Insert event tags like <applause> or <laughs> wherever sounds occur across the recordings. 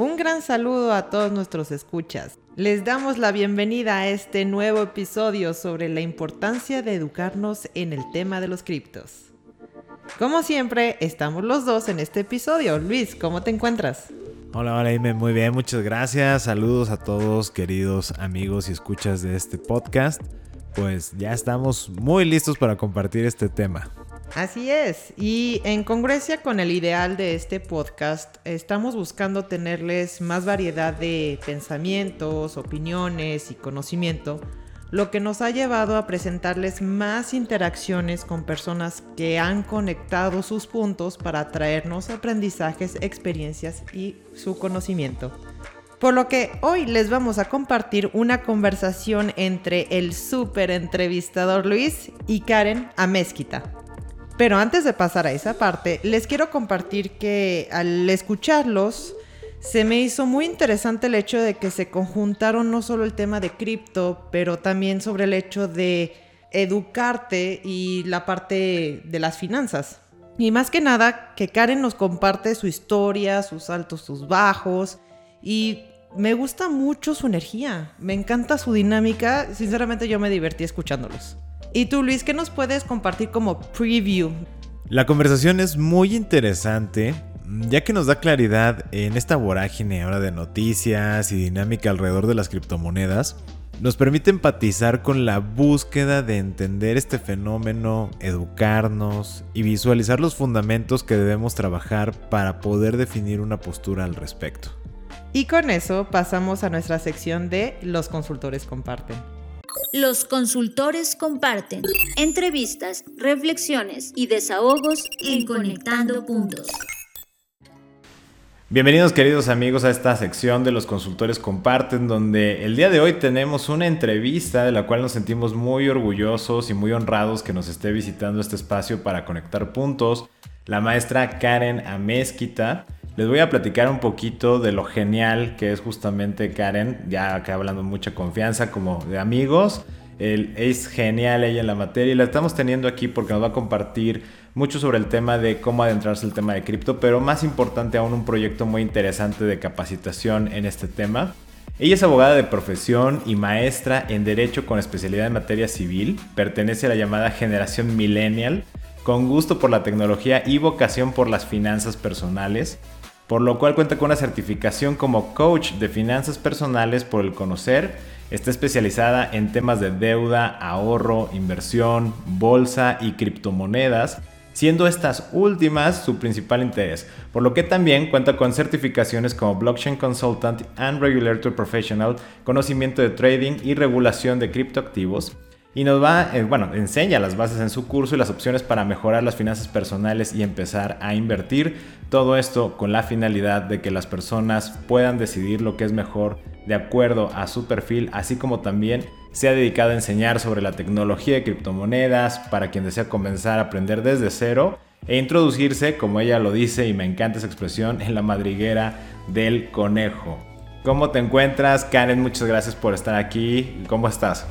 Un gran saludo a todos nuestros escuchas. Les damos la bienvenida a este nuevo episodio sobre la importancia de educarnos en el tema de los criptos. Como siempre, estamos los dos en este episodio. Luis, ¿cómo te encuentras? Hola, hola, Ime. Muy bien, muchas gracias. Saludos a todos, queridos amigos y escuchas de este podcast. Pues ya estamos muy listos para compartir este tema. Así es, y en congruencia con el ideal de este podcast, estamos buscando tenerles más variedad de pensamientos, opiniones y conocimiento, lo que nos ha llevado a presentarles más interacciones con personas que han conectado sus puntos para traernos aprendizajes, experiencias y su conocimiento. Por lo que hoy les vamos a compartir una conversación entre el súper entrevistador Luis y Karen Amezquita. Pero antes de pasar a esa parte, les quiero compartir que al escucharlos, se me hizo muy interesante el hecho de que se conjuntaron no solo el tema de cripto, pero también sobre el hecho de educarte y la parte de las finanzas. Y más que nada, que Karen nos comparte su historia, sus altos, sus bajos. Y me gusta mucho su energía. Me encanta su dinámica. Sinceramente yo me divertí escuchándolos. Y tú, Luis, ¿qué nos puedes compartir como preview? La conversación es muy interesante, ya que nos da claridad en esta vorágine ahora de noticias y dinámica alrededor de las criptomonedas. Nos permite empatizar con la búsqueda de entender este fenómeno, educarnos y visualizar los fundamentos que debemos trabajar para poder definir una postura al respecto. Y con eso pasamos a nuestra sección de Los consultores comparten. Los consultores comparten entrevistas, reflexiones y desahogos en Conectando Puntos. Bienvenidos queridos amigos a esta sección de los consultores comparten donde el día de hoy tenemos una entrevista de la cual nos sentimos muy orgullosos y muy honrados que nos esté visitando este espacio para conectar puntos. La maestra Karen Amezquita les voy a platicar un poquito de lo genial que es justamente Karen, ya acá hablando mucha confianza como de amigos. es genial ella en la materia y la estamos teniendo aquí porque nos va a compartir mucho sobre el tema de cómo adentrarse el tema de cripto, pero más importante aún un proyecto muy interesante de capacitación en este tema. Ella es abogada de profesión y maestra en Derecho con especialidad en materia civil. Pertenece a la llamada generación millennial, con gusto por la tecnología y vocación por las finanzas personales por lo cual cuenta con una certificación como coach de finanzas personales por el conocer. Está especializada en temas de deuda, ahorro, inversión, bolsa y criptomonedas, siendo estas últimas su principal interés, por lo que también cuenta con certificaciones como Blockchain Consultant and Regulator Professional, conocimiento de trading y regulación de criptoactivos y nos va, eh, bueno, enseña las bases en su curso y las opciones para mejorar las finanzas personales y empezar a invertir. Todo esto con la finalidad de que las personas puedan decidir lo que es mejor de acuerdo a su perfil, así como también se ha dedicado a enseñar sobre la tecnología de criptomonedas para quien desea comenzar a aprender desde cero e introducirse, como ella lo dice y me encanta esa expresión, en la madriguera del conejo. ¿Cómo te encuentras, Karen? Muchas gracias por estar aquí. ¿Cómo estás?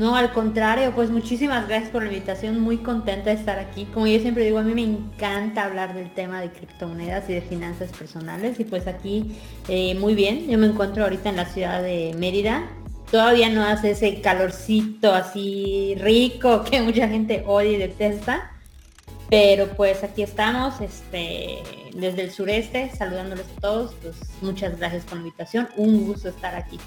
No, al contrario, pues muchísimas gracias por la invitación, muy contenta de estar aquí. Como yo siempre digo, a mí me encanta hablar del tema de criptomonedas y de finanzas personales y pues aquí eh, muy bien, yo me encuentro ahorita en la ciudad de Mérida. Todavía no hace ese calorcito así rico <laughs> que mucha gente odia y detesta. Pero pues aquí estamos, este, desde el sureste, saludándoles a todos. Pues muchas gracias por la invitación. Un gusto estar aquí.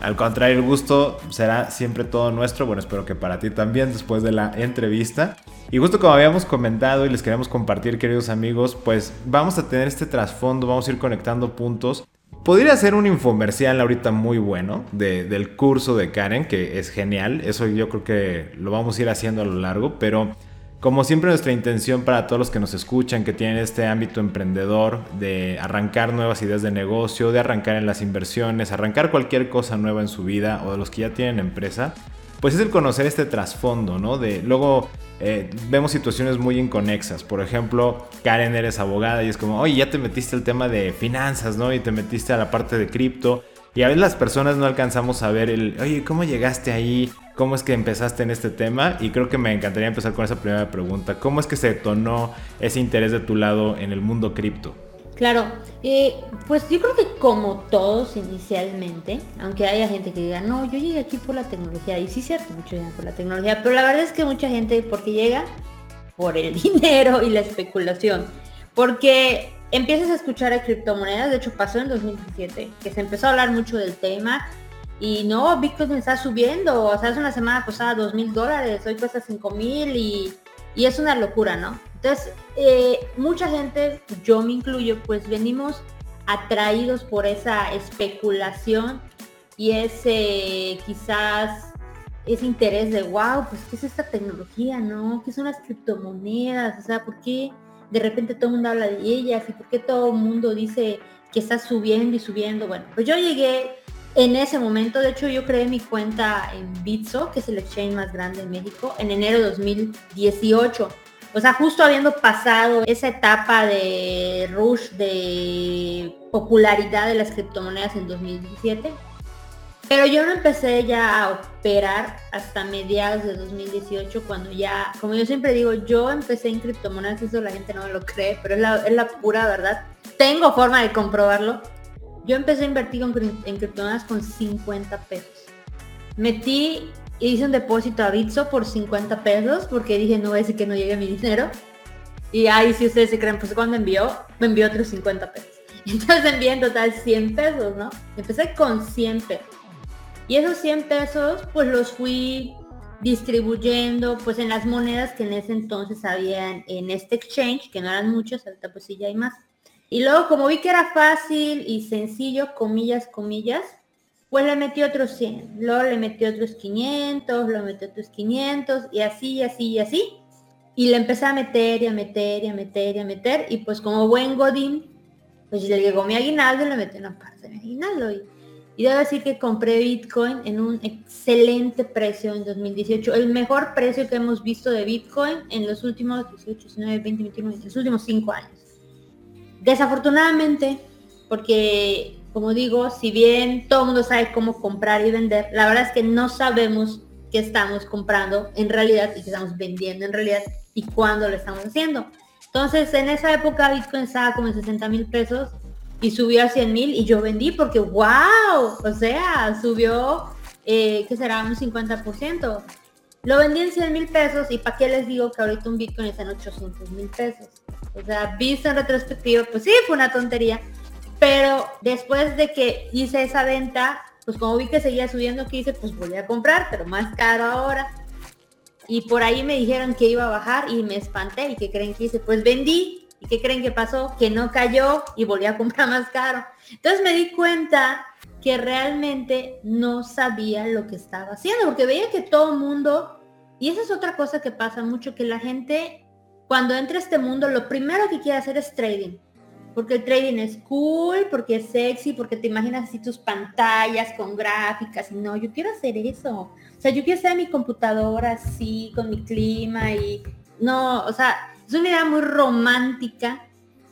Al contrario, el gusto será siempre todo nuestro. Bueno, espero que para ti también después de la entrevista. Y justo como habíamos comentado y les queremos compartir, queridos amigos, pues vamos a tener este trasfondo, vamos a ir conectando puntos. Podría ser un infomercial ahorita muy bueno del curso de Karen, que es genial. Eso yo creo que lo vamos a ir haciendo a lo largo, pero Como siempre nuestra intención para todos los que nos escuchan, que tienen este ámbito emprendedor, de arrancar nuevas ideas de negocio, de arrancar en las inversiones, arrancar cualquier cosa nueva en su vida o de los que ya tienen empresa, pues es el conocer este trasfondo, ¿no? De luego eh, vemos situaciones muy inconexas. Por ejemplo, Karen eres abogada y es como, oye, ya te metiste al tema de finanzas, ¿no? Y te metiste a la parte de cripto. Y a veces las personas no alcanzamos a ver el, oye, ¿cómo llegaste ahí? ¿Cómo es que empezaste en este tema? Y creo que me encantaría empezar con esa primera pregunta. ¿Cómo es que se detonó ese interés de tu lado en el mundo cripto? Claro, eh, pues yo creo que como todos inicialmente, aunque haya gente que diga, no, yo llegué aquí por la tecnología, y sí cierto, mucho llegan por la tecnología, pero la verdad es que mucha gente, porque llega por el <laughs> dinero y la especulación, porque empiezas a escuchar de criptomonedas, de hecho pasó en 2017, que se empezó a hablar mucho del tema, y no, Bitcoin está subiendo, o sea, hace una semana pasada dos mil dólares, hoy cuesta cinco mil y, y, es una locura, ¿no? Entonces, eh, mucha gente, yo me incluyo, pues venimos atraídos por esa especulación y ese quizás ese interés de, wow, pues qué es esta tecnología, ¿no? ¿Qué son las criptomonedas? O sea, ¿por qué de repente todo el mundo habla de ellas? ¿Y por qué todo el mundo dice que está subiendo y subiendo? Bueno, pues yo llegué en ese momento, de hecho yo creé mi cuenta en Bitso, que es el exchange más grande en México, en enero de 2018. O sea, justo habiendo pasado esa etapa de rush de popularidad de las criptomonedas en 2017. Pero yo no empecé ya a operar hasta mediados de 2018, cuando ya, como yo siempre digo, yo empecé en criptomonedas, eso la gente no me lo cree, pero es la, es la pura verdad. Tengo forma de comprobarlo. Yo empecé a invertir en, criptomonedas con 50 pesos. Metí y hice un depósito a Bitso por 50 pesos porque dije no voy a decir que no llegue mi dinero. Y ahí si ustedes se creen, pues cuando envió, me envió otros 50 pesos. <laughs> Entonces envié en total 100 pesos, ¿no? Empecé con 100 pesos. Y esos 100 pesos pues los fui distribuyendo pues en las monedas que en ese entonces habían en este exchange, que no eran muchas, ahorita pues sí ya hay más. Y luego como vi que era fácil y sencillo, comillas, comillas, pues le metí otros 100, luego le metí otros 500, lo metí otros 500 y así, así, y así. Y le empecé a meter y a meter y a meter y a meter. Y pues como buen Godín, pues le llegó mi aguinaldo y le metí una parte de mi aguinaldo. Y, y debo decir que compré Bitcoin en un excelente precio en 2018. El mejor precio que hemos visto de Bitcoin en los últimos 18, 19, 20, 21, en los últimos 5 años. Desafortunadamente, porque como digo, si bien todo el mundo sabe cómo comprar y vender, la verdad es que no sabemos qué estamos comprando en realidad y qué estamos vendiendo en realidad y cuándo lo estamos haciendo. Entonces, en esa época Bitcoin estaba como en 60 mil pesos y subió a 100 mil y yo vendí porque, wow, o sea, subió, eh, que será un 50%. Lo vendí en 100 mil pesos y para qué les digo que ahorita un Bitcoin está en 800 mil pesos. O sea, visto en retrospectiva, pues sí, fue una tontería. Pero después de que hice esa venta, pues como vi que seguía subiendo, que hice, pues volví a comprar, pero más caro ahora. Y por ahí me dijeron que iba a bajar y me espanté. ¿Y qué creen que hice? Pues vendí. ¿Y qué creen que pasó? Que no cayó y volví a comprar más caro. Entonces me di cuenta que realmente no sabía lo que estaba haciendo, porque veía que todo el mundo, y esa es otra cosa que pasa mucho, que la gente cuando entra a este mundo, lo primero que quiere hacer es trading. Porque el trading es cool, porque es sexy, porque te imaginas así tus pantallas con gráficas. No, yo quiero hacer eso. O sea, yo quiero hacer mi computadora así, con mi clima y... No, o sea, es una idea muy romántica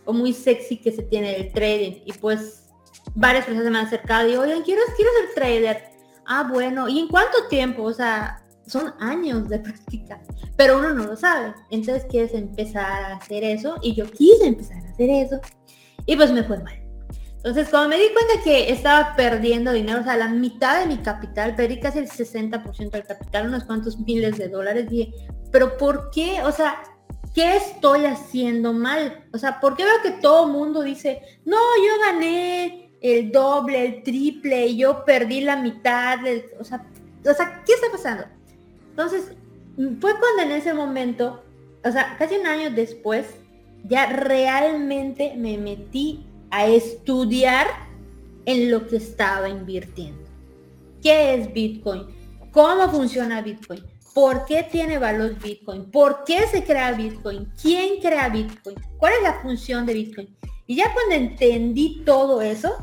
o muy sexy que se tiene del trading. Y pues varias personas se me han acercado y digo, oigan, quiero, quiero ser trader. Ah, bueno, ¿y en cuánto tiempo? O sea, son años de <laughs> práctica, pero uno no lo sabe. Entonces quieres empezar a hacer eso y yo quise empezar a hacer eso y pues me fue mal. Entonces, como me di cuenta que estaba perdiendo dinero, o sea, la mitad de mi capital, perdí casi el 60% del capital, unos cuantos <laughs> miles de dólares, dije, pero ¿por qué? O sea, ¿qué estoy haciendo mal? O sea, ¿por qué veo que todo mundo dice, no, yo gané el doble, el triple, y yo perdí la mitad, o sea, o sea, ¿qué está pasando? Entonces, fue cuando en ese momento, o sea, casi un año después, ya realmente me metí a estudiar en lo que estaba invirtiendo. ¿Qué es Bitcoin? ¿Cómo funciona Bitcoin? por qué tiene valor Bitcoin, por qué se crea Bitcoin, quién crea Bitcoin, cuál es la función de Bitcoin. Y ya cuando entendí todo eso,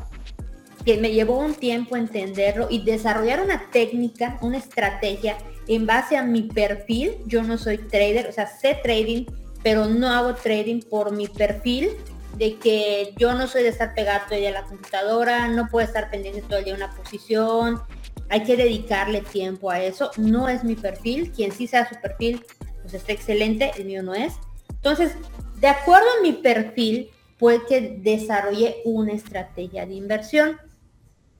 que me llevó un tiempo entenderlo y desarrollar una técnica, una estrategia en base a mi perfil. Yo no soy trader, o sea, sé trading, pero no hago trading por mi perfil de que yo no soy de estar pegado todo el día a la computadora, no puedo estar pendiente todo el día una posición, hay que dedicarle tiempo a eso, no es mi perfil, quien sí sea su perfil, pues está excelente, el mío no es. Entonces, de acuerdo a mi perfil, fue que desarrollé una estrategia de inversión.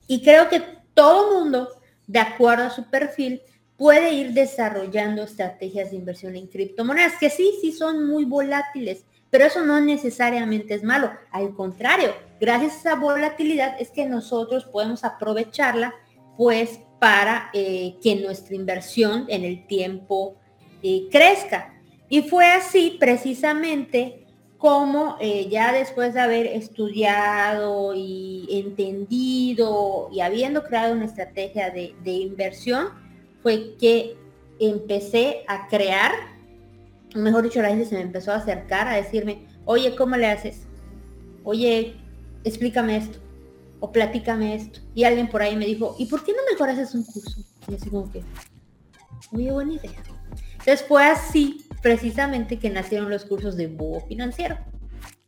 Y creo que todo mundo, de acuerdo a su perfil, puede ir desarrollando estrategias de inversión en criptomonedas, que sí, sí son muy volátiles, pero eso no necesariamente es malo. Al contrario, gracias a esa volatilidad es que nosotros podemos aprovecharla, pues, para eh, que nuestra inversión en el tiempo eh, crezca. Y fue así precisamente como eh, ya después de haber estudiado y entendido y habiendo creado una estrategia de, inversión, fue que empecé a crear, mejor dicho, la gente se me empezó a acercar a decirme, oye, ¿cómo le haces? Oye, explícame esto, o platícame esto. Y alguien por ahí me dijo, ¿y por qué no mejor haces un curso? Y así como que, muy buena idea. Entonces fue así precisamente que nacieron los cursos de búho financiero.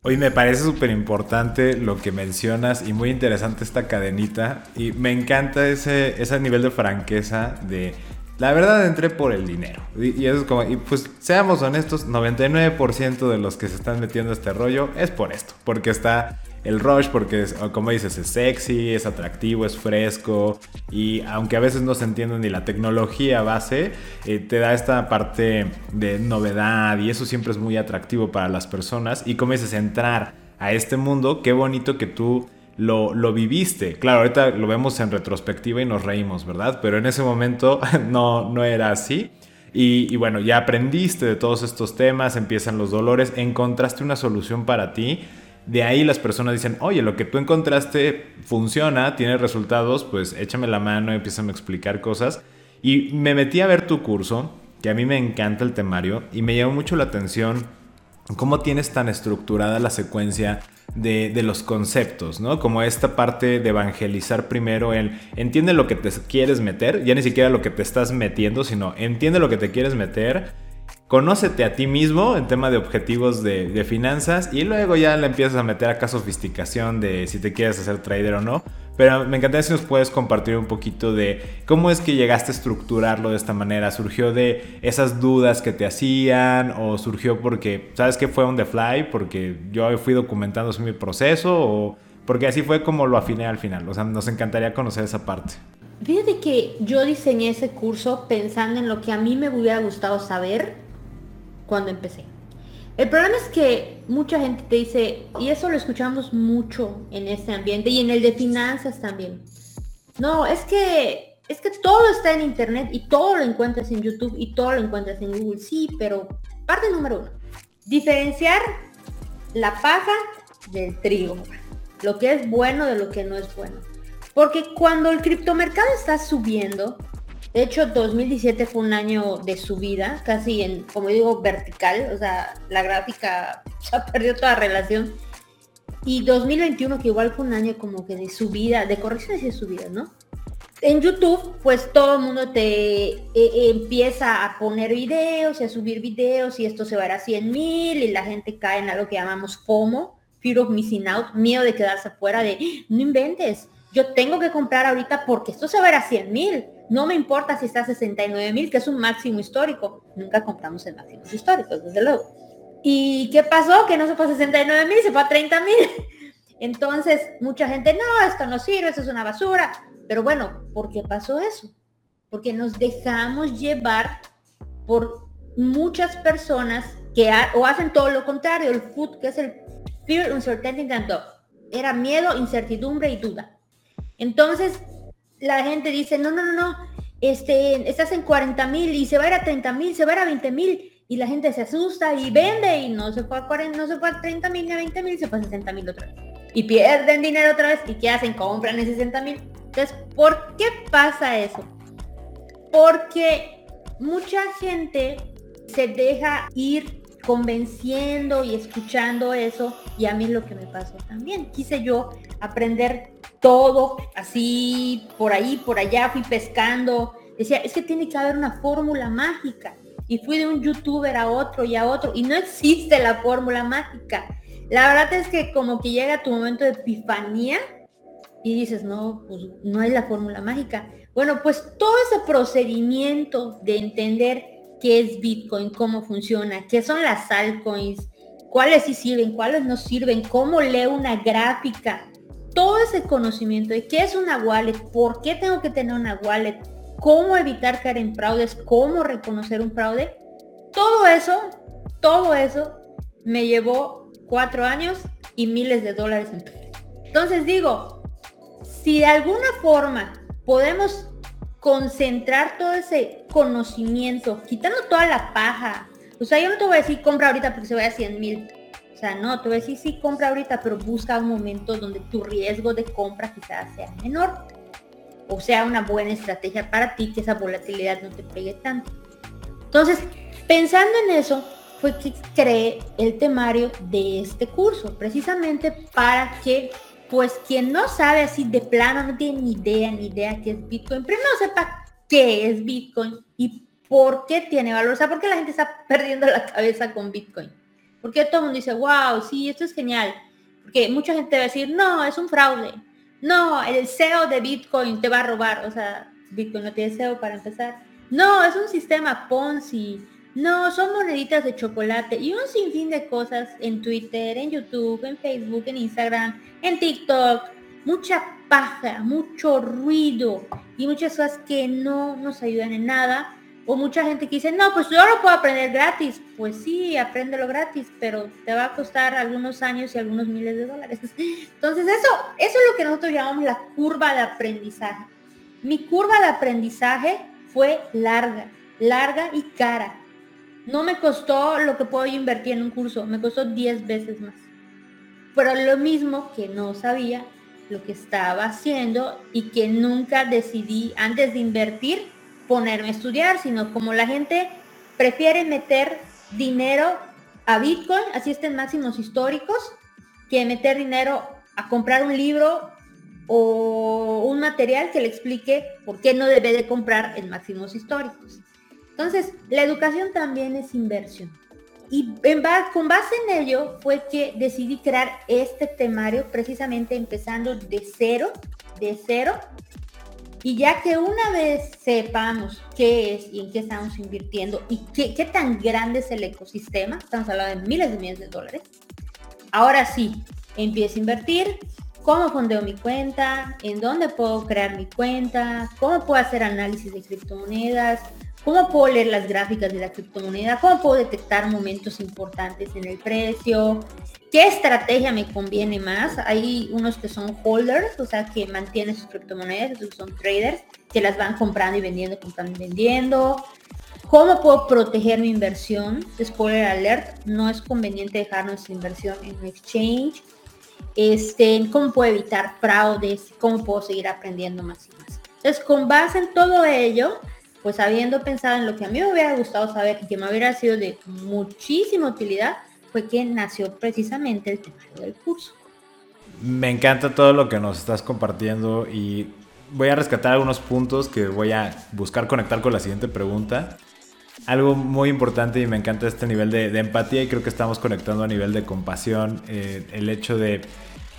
Hoy me parece súper importante lo que mencionas y muy interesante esta cadenita y me encanta ese, ese nivel de franqueza de la verdad entré por el dinero. Y, eso es como, y pues seamos honestos, 99% de los que se están metiendo a este rollo es por esto, porque está el rush porque, como dices, es sexy, es atractivo, es fresco y aunque a veces no se entiende ni la tecnología base, eh, te da esta parte de novedad y eso siempre es muy atractivo para las personas y como dices, entrar a este mundo, qué bonito que tú lo, lo, viviste. Claro, ahorita lo vemos en retrospectiva y nos reímos, ¿verdad? Pero en ese momento <laughs> no, no era así. Y, y, bueno, ya aprendiste de todos estos temas, empiezan los dolores, encontraste una solución para ti de ahí las personas dicen, oye, lo que tú encontraste funciona, tiene resultados, pues échame la mano, empieza a explicar cosas. Y me metí a ver tu curso, que a mí me encanta el temario, y me llamó mucho la atención cómo tienes tan estructurada la secuencia de, de, los conceptos, ¿no? Como esta parte de evangelizar primero el entiende lo que te quieres meter, ya ni siquiera lo que te estás metiendo, sino entiende lo que te quieres meter Conócete a ti mismo en tema de objetivos de, finanzas y luego ya le empiezas a meter acá sofisticación de si te quieres hacer trader o no. Pero me encantaría si nos puedes compartir un poquito de cómo es que llegaste a estructurarlo de esta manera. ¿Surgió de esas dudas que te hacían o surgió porque, sabes que fue on the fly? Porque yo fui documentando mi proceso o porque así fue como lo afiné al final. O sea, nos encantaría conocer esa parte. Fíjate que yo diseñé ese curso pensando en lo que a mí me hubiera gustado saber cuando empecé. El problema es que mucha gente te dice, y eso lo escuchamos mucho en este ambiente y en el de finanzas también. No, es que es que todo está en internet y todo lo encuentras en YouTube y todo lo encuentras en Google. Sí, pero parte número uno, diferenciar la paja del trigo, lo que es bueno de lo que no es bueno. Porque cuando el criptomercado está subiendo, de hecho, 2017 fue un año de subida, casi en, como digo, vertical, o sea, la gráfica <laughs> ya perdió toda relación. Y 2021, que igual fue un año como que de subida, de correcciones y de subida, ¿no? En YouTube, pues todo el mundo te eh, empieza a poner videos y a subir videos y esto se va a ir a 100 mil y la gente cae en algo que llamamos FOMO, Fear of Missing Out, miedo de quedarse afuera de, ¡Ah! no inventes, yo tengo que comprar ahorita porque esto se va a 100 mil no me importa si está a 69 mil, que es un máximo histórico. Nunca compramos en máximos históricos, desde luego. ¿Y qué pasó? Que no se fue a 69 mil, se fue a 30 mil. <laughs> Entonces, mucha gente, no, esto no sirve, es una basura. Pero bueno, ¿por qué pasó eso? Porque nos dejamos llevar por muchas personas que o hacen todo lo contrario, el food, que es el fear, uncertainty and doubt. Era miedo, incertidumbre y duda. Entonces, la gente dice, no, no, no, no, este, estás en 40 mil y se va a ir a 30 mil, se va a ir a 20 mil y la gente se asusta y vende y no se fue a 40, no se fue a 30 mil ni a 20 mil, se fue a 60 mil otra vez. Y pierden dinero otra vez y ¿qué hacen? Compran en 60 mil. Entonces, ¿por qué pasa eso? Porque mucha gente se deja ir convenciendo y escuchando eso y a mí es lo que me pasó también. Quise yo aprender todo así por ahí, por allá, fui pescando. Decía, es que tiene que haber una fórmula mágica. Y fui de un youtuber a otro y a otro y no existe la fórmula mágica. La verdad es que como que llega tu momento de epifanía y dices, no, pues no es la fórmula mágica. Bueno, pues todo ese procedimiento de entender qué es Bitcoin, cómo funciona, qué son las altcoins, cuáles sí sirven, cuáles no sirven, cómo leo una gráfica, todo ese conocimiento de qué es una wallet, por qué tengo que tener una wallet, cómo evitar caer en fraudes, cómo reconocer un fraude, todo eso, todo eso me llevó cuatro años y miles de dólares en Entonces digo, si de alguna forma podemos concentrar todo ese conocimiento, quitando toda la paja. O sea, yo no te voy a decir compra ahorita porque se vaya a 100 mil. O sea, no, a decir sí compra ahorita, pero busca un momento donde tu riesgo de compra quizás sea menor. O sea, una buena estrategia para ti, que esa volatilidad no te pegue tanto. Entonces, pensando en eso, fue que creé el temario de este curso, precisamente para que pues quien no sabe así de plano, no tiene ni idea, ni idea qué es Bitcoin, primero sepa qué es Bitcoin y por qué tiene valor. O sea, por qué la gente está <laughs> perdiendo la cabeza con Bitcoin. Porque todo el mundo dice, wow, sí, esto es genial. Porque mucha gente va a decir, no, es un fraude. No, el SEO de Bitcoin te va a robar. O sea, Bitcoin no tiene SEO para empezar. No, es un sistema Ponzi no, son moneditas de chocolate y un sinfín de cosas en Twitter, en YouTube, en Facebook, en Instagram, en TikTok. Mucha paja, mucho ruido y muchas cosas que no nos ayudan en nada. O mucha gente que dice, no, pues yo lo puedo aprender gratis. Pues sí, apréndelo gratis, pero te va a costar algunos años y algunos miles de dólares. <laughs> Entonces eso, eso es lo que nosotros llamamos la curva de aprendizaje. Mi curva de aprendizaje fue larga, larga y cara no me costó lo que puedo invertir en un curso, me costó 10 veces más. Pero lo mismo que no sabía lo que estaba haciendo y que nunca decidí antes de invertir ponerme a estudiar, sino como la gente prefiere meter dinero a Bitcoin, así estén máximos históricos, que meter dinero a comprar un libro o un material que le explique por qué no debe de comprar en máximos históricos. Entonces, la educación también es inversión. Y con base en ello fue que decidí crear este temario precisamente empezando de cero, de cero. Y ya que una vez sepamos qué es y en qué estamos invirtiendo y qué, tan grande es el ecosistema, estamos hablando de miles de millones de dólares, ahora sí, empiezo a invertir, cómo fondeo mi cuenta, en dónde puedo crear mi cuenta, cómo puedo hacer análisis de criptomonedas, ¿Cómo puedo leer las gráficas de la criptomoneda? ¿Cómo puedo detectar momentos importantes en el precio? ¿Qué estrategia me conviene más? Hay unos que son holders, o sea, que mantienen sus criptomonedas, otros son traders, que las van comprando y vendiendo, comprando y vendiendo. ¿Cómo puedo proteger mi inversión? Spoiler alert, no es conveniente dejar nuestra inversión en un exchange. Este, ¿Cómo puedo evitar fraudes? ¿Cómo puedo seguir aprendiendo más y más? Entonces, con base en todo ello, pues habiendo pensado en lo que a mí me hubiera gustado saber y que me hubiera sido de muchísima utilidad, fue que nació precisamente el tema del curso. Me encanta todo lo que nos estás compartiendo y voy a rescatar algunos puntos que voy a buscar conectar con la siguiente pregunta. Algo muy importante y me encanta este nivel de, empatía y creo que estamos conectando a nivel de compasión, eh, el hecho de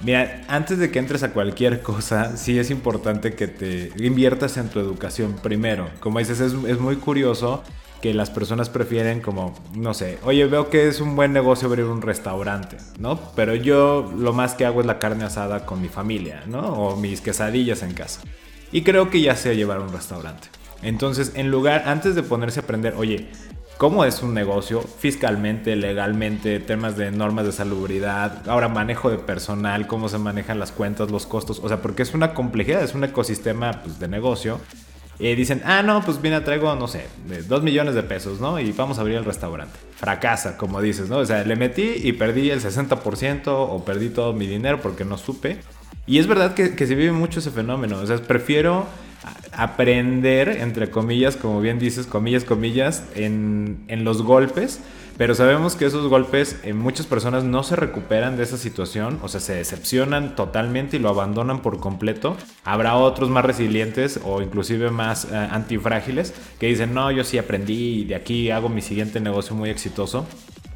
Mira, antes de que entres a cualquier cosa, sí es importante que te inviertas en tu educación primero. Como dices, es, muy curioso que las personas prefieren como, no sé, oye, veo que es un buen negocio abrir un restaurante, ¿no? Pero yo lo más que hago es la carne asada con mi familia, ¿no? O mis quesadillas en casa. Y creo que ya sé llevar un restaurante. Entonces, en lugar, antes de ponerse a aprender, oye, cómo es un negocio fiscalmente, legalmente, temas de normas de salubridad, ahora manejo de personal, cómo se manejan las cuentas, los costos, o sea, porque es una complejidad, es un ecosistema pues, de negocio. Y dicen, ah, no, pues mira, traigo, no sé, dos millones de pesos, ¿no? Y vamos a abrir el restaurante. Fracasa, como dices, ¿no? O sea, le metí y perdí el 60% o perdí todo mi dinero porque no supe. Y es verdad que, que se vive mucho ese fenómeno. O sea, prefiero aprender, entre comillas, como bien dices, comillas, comillas, en, en los golpes pero sabemos que esos golpes en muchas personas no se recuperan de esa situación, o sea, se decepcionan totalmente y lo abandonan por completo. Habrá otros más resilientes o inclusive más eh, antifrágiles que dicen, no, yo sí aprendí y de aquí hago mi siguiente negocio muy exitoso.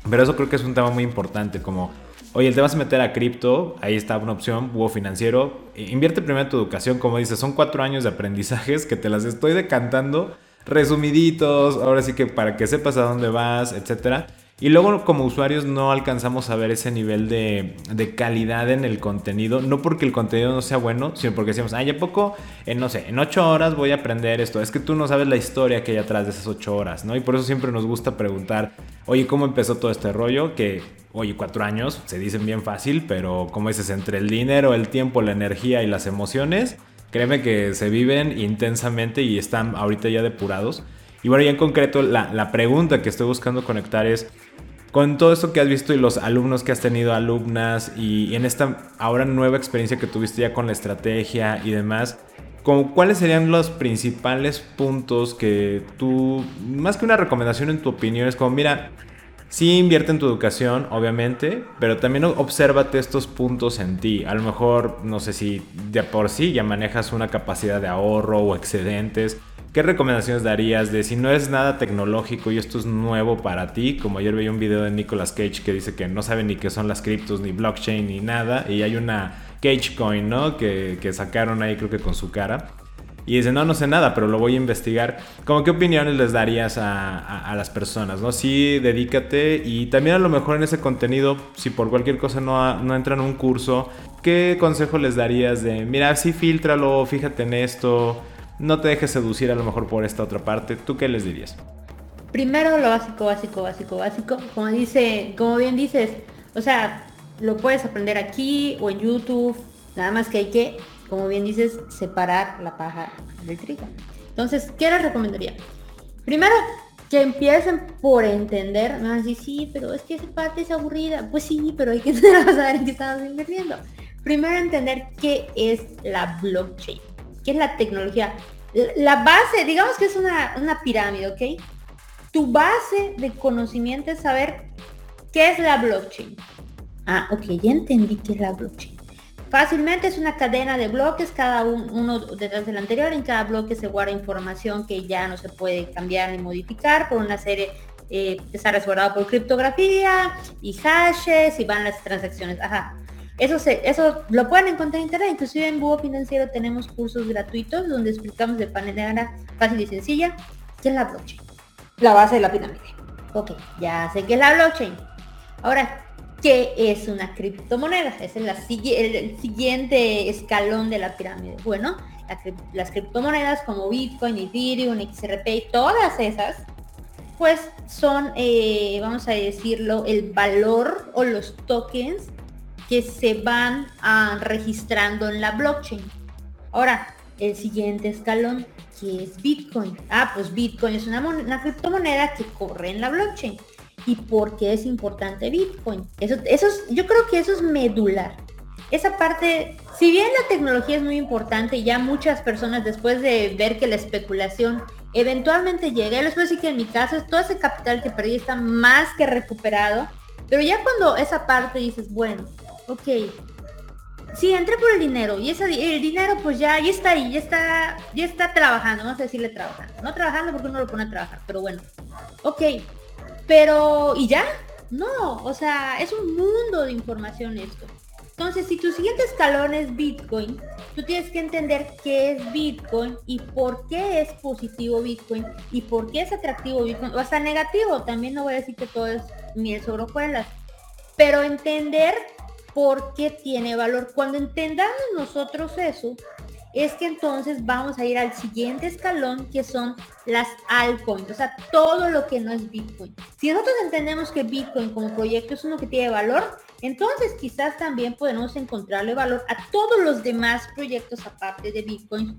Pero eso creo que es un tema muy importante, como Oye, te vas a meter a cripto, ahí está una opción, búho financiero. Invierte primero en tu educación, como dices, son cuatro años de aprendizajes que te las estoy decantando resumiditos, ahora sí que para que sepas a dónde vas, etcétera. Y luego como usuarios no alcanzamos a ver ese nivel de, calidad en el contenido, no porque el contenido no sea bueno, sino porque decimos, ay, ¿a poco? En, no sé, en ocho horas voy a aprender esto. Es que tú no sabes la historia que hay atrás de esas ocho horas, ¿no? Y por eso siempre nos gusta preguntar, oye, ¿cómo empezó todo este rollo? Que, oye, cuatro años, se dicen bien fácil, pero como dices, entre el dinero, el tiempo, la energía y las emociones, Créeme que se viven intensamente y están ahorita ya depurados. Y bueno, ya en concreto, la, pregunta que estoy buscando conectar es, con todo esto que has visto y los alumnos que has tenido, alumnas, y en esta ahora nueva experiencia que tuviste ya con la estrategia y demás, ¿cuáles serían los principales puntos que tú, más que una recomendación en tu opinión, es como, mira, Sí invierte en tu educación, obviamente, pero también obsérvate estos puntos en ti. A lo mejor, no sé si de por sí ya manejas una capacidad de ahorro o excedentes. ¿Qué recomendaciones darías de si no es nada tecnológico y esto es nuevo para ti? Como ayer veía un video de Nicolas Cage que dice que no sabe ni qué son las criptos, ni blockchain, ni nada. Y hay una Cage Coin, ¿no? Que, que sacaron ahí creo que con su cara y dice, no, no sé nada, pero lo voy a investigar. ¿Cómo qué opiniones les darías a, las personas? ¿no? Sí, dedícate y también a lo mejor en ese contenido, si por cualquier cosa no, no entran a un curso, ¿qué consejo les darías de, mira, sí, filtralo, fíjate en esto, no te dejes seducir a lo mejor por esta otra parte? ¿Tú qué les dirías? Primero lo básico, básico, básico, básico. Como dice, como bien dices, o sea, lo puedes aprender aquí o en YouTube, nada más que hay que como bien dices, separar la paja del trigo. Entonces, ¿qué les recomendaría? Primero, que empiecen por entender, no así, sí, pero es que esa parte es aburrida. Pues sí, pero hay que <laughs> saber en qué estamos invirtiendo. Primero, entender qué es la blockchain, qué es la tecnología. La base, digamos que es una, una pirámide, ¿ok? Tu base de conocimiento es saber qué es la blockchain. Ah, ok, ya entendí qué es la blockchain. Fácilmente es una cadena de bloques, cada uno detrás del anterior. En cada bloque se guarda información que ya no se puede cambiar ni modificar por una serie eh, está resguardado por criptografía y hashes y van las transacciones. Ajá. Eso, se, eso lo pueden encontrar en internet. Inclusive en Búho Financiero tenemos cursos gratuitos donde explicamos de manera fácil y sencilla qué es la blockchain. La base de la pirámide. Ok, ya sé qué es la blockchain. Ahora, ¿Qué es una criptomoneda? Es el, siguiente escalón de la pirámide. Bueno, las criptomonedas como Bitcoin, Ethereum, XRP, todas esas, pues son, eh, vamos a decirlo, el valor o los tokens que se van ah, registrando en la blockchain. Ahora, el siguiente escalón, que es Bitcoin. Ah, pues Bitcoin es una, una criptomoneda que corre en la blockchain y por qué es importante Bitcoin. Eso, eso yo creo que eso es medular. Esa parte, si bien la tecnología es muy importante, ya muchas personas después de ver que la especulación eventualmente llega, les puedo decir que en mi caso todo ese capital que perdí está más que recuperado, pero ya cuando esa parte dices, bueno, ok, sí, entré por el dinero y ese, el dinero pues ya, ya está ahí, ya está, ya está trabajando, vamos a decirle trabajando, no trabajando porque uno lo pone a trabajar, pero bueno, ok, pero, ¿y ya? No, o sea, es un mundo de información esto. Entonces, si tu siguiente escalón es Bitcoin, tú tienes que entender qué es Bitcoin y por qué es positivo Bitcoin y por qué es atractivo Bitcoin, o hasta negativo. También no voy a decir que todo es miel sobre hojuelas, pero entender por qué tiene valor. Cuando entendamos nosotros eso, es que entonces vamos a ir al siguiente escalón que son las altcoins, o sea, todo lo que no es Bitcoin. Si nosotros entendemos que Bitcoin como proyecto es uno que tiene valor, entonces quizás también podemos encontrarle valor a todos los demás proyectos aparte de Bitcoin,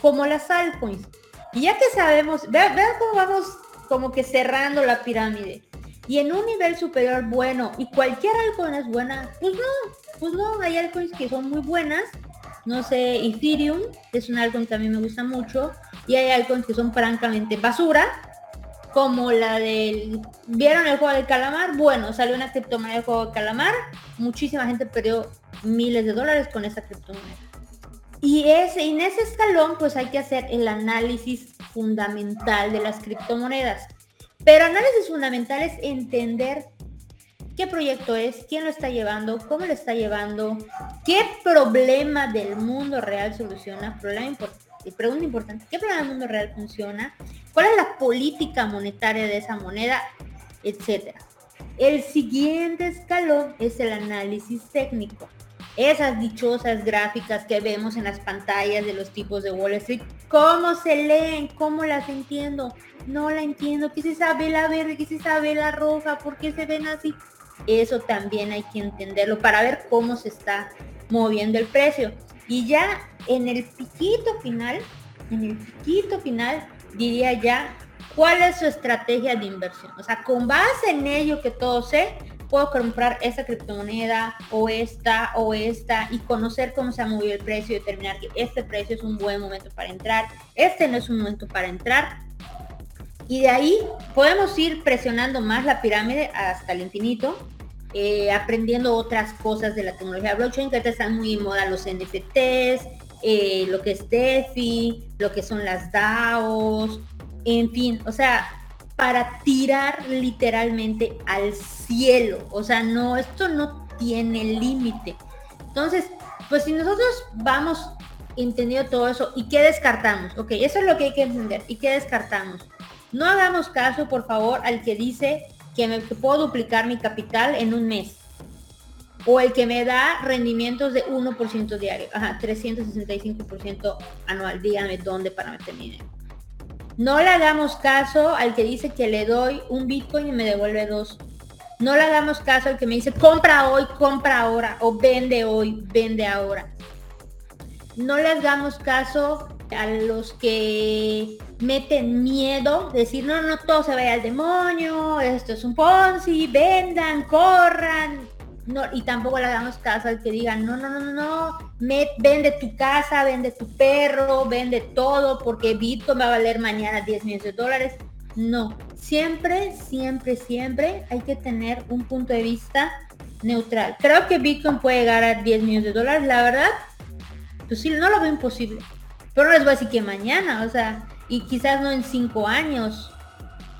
como las altcoins. Y ya que sabemos, vean, cómo vamos como que cerrando la pirámide. Y en un nivel superior bueno, y cualquier altcoin es buena, pues no, pues no, hay altcoins que son muy buenas, no sé, Ethereum es un altcoin que a mí me gusta mucho y hay altcoins que son francamente basura, como la del... ¿Vieron el juego del calamar? Bueno, salió una criptomoneda del juego del calamar, muchísima gente perdió miles de dólares con esa criptomoneda. Y ese, en ese escalón pues hay que hacer el análisis fundamental de las criptomonedas. Pero análisis fundamental es entender qué proyecto es, quién lo está llevando, cómo lo está llevando, qué problema del mundo real soluciona, problema pregunta importante, ¿qué problema del mundo real funciona? ¿Cuál es la política monetaria de esa moneda? Etcétera. El siguiente escalón es el análisis técnico esas dichosas gráficas que vemos en las pantallas de los tipos de Wall Street, ¿cómo se leen? ¿Cómo las entiendo? No la entiendo. ¿Qué se sabe la verde? ¿Qué se sabe la roja? ¿Por qué se ven así? Eso también hay que entenderlo para ver cómo se está moviendo el precio. Y ya en el piquito final, en el piquito final, diría ya cuál es su estrategia de inversión. O sea, con base en ello que todo sé, puedo comprar esta criptomoneda o esta o esta y conocer cómo se ha movido el precio y determinar que este precio es un buen momento para entrar, este no es un momento para entrar. Y de ahí podemos ir presionando más la pirámide hasta el infinito, eh, aprendiendo otras cosas de la tecnología blockchain, que ahorita están muy en moda los NFTs, eh, lo que es DeFi, lo que son las DAOs, en fin, o sea, para tirar literalmente al cielo. O sea, no, esto no tiene límite. Entonces, pues si nosotros vamos entendiendo todo eso, ¿y qué descartamos? Ok, eso es lo que hay que entender. ¿Y qué descartamos? No hagamos caso, por favor, al que dice que me puedo duplicar mi capital en un mes. O el que me da rendimientos de 1% diario. Ajá, 365% anual. Díganme dónde para meter dinero. No le hagamos caso al que dice que le doy un Bitcoin y me devuelve dos. No le hagamos caso al que me dice compra hoy, compra ahora o vende hoy, vende ahora. No le hagamos caso a los que meten miedo, decir no, no, todo se vaya al demonio, esto es un Ponzi, vendan, corran, no, y tampoco le damos caso al que digan, no, no, no, no, no, vende tu casa, vende tu perro, vende todo, porque Bitcoin va a valer mañana 10 millones de dólares. No, siempre, siempre, siempre hay que tener un punto de vista neutral. Creo que Bitcoin puede llegar a 10 millones de dólares, la verdad, pues sí, no lo veo imposible. Pero no les voy a decir que mañana, o sea, y quizás no en 5 años,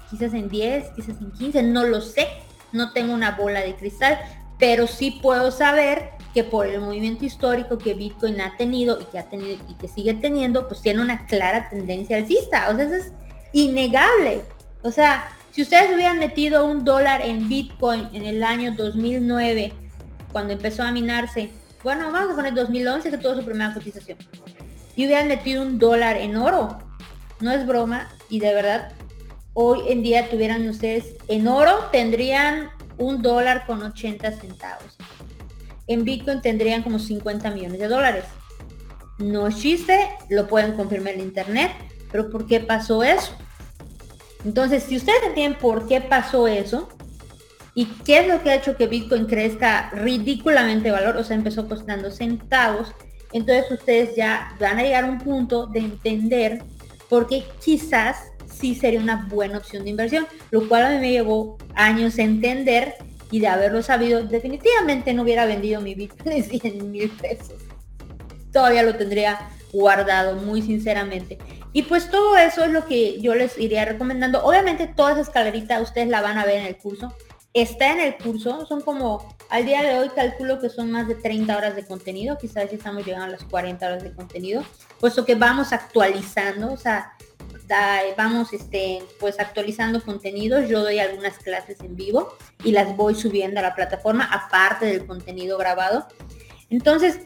quizás en 10, quizás en 15, no lo sé. No tengo una bola de cristal, pero sí puedo saber que por el movimiento histórico que Bitcoin ha tenido y que ha tenido y que sigue teniendo, pues tiene una clara tendencia alcista. O sea, eso es innegable. O sea, si ustedes hubieran metido un dólar en Bitcoin en el año 2009, cuando empezó a minarse, bueno, vamos a poner 2011 que tuvo su primera cotización, y hubieran metido un dólar en oro, no es broma, y de verdad, hoy en día tuvieran ustedes en oro, tendrían un dólar con 80 centavos. En Bitcoin tendrían como 50 millones de dólares. No es chiste, lo pueden confirmar en internet, pero ¿por qué pasó eso? Entonces, si ustedes entienden por qué pasó eso y qué es lo que ha hecho que Bitcoin crezca ridículamente valor, o sea, empezó costando centavos, entonces ustedes ya van a llegar a un punto de entender por qué quizás sí sería una buena opción de inversión, lo cual a mí me llevó años entender y de haberlo sabido, definitivamente no hubiera vendido mi Bitcoin <laughs> de 100 mil pesos. Todavía lo tendría guardado, muy sinceramente. Y pues todo eso es lo que yo les iría recomendando. Obviamente toda esa escalerita ustedes la van a ver en el curso. Está en el curso, son como, al día de hoy calculo que son más de 30 horas de contenido, quizás ya estamos llegando a las 40 horas de contenido, puesto que vamos actualizando, o sea, vamos este, pues actualizando contenidos. Yo doy algunas clases en vivo y las voy subiendo a la plataforma, aparte del contenido grabado. Entonces,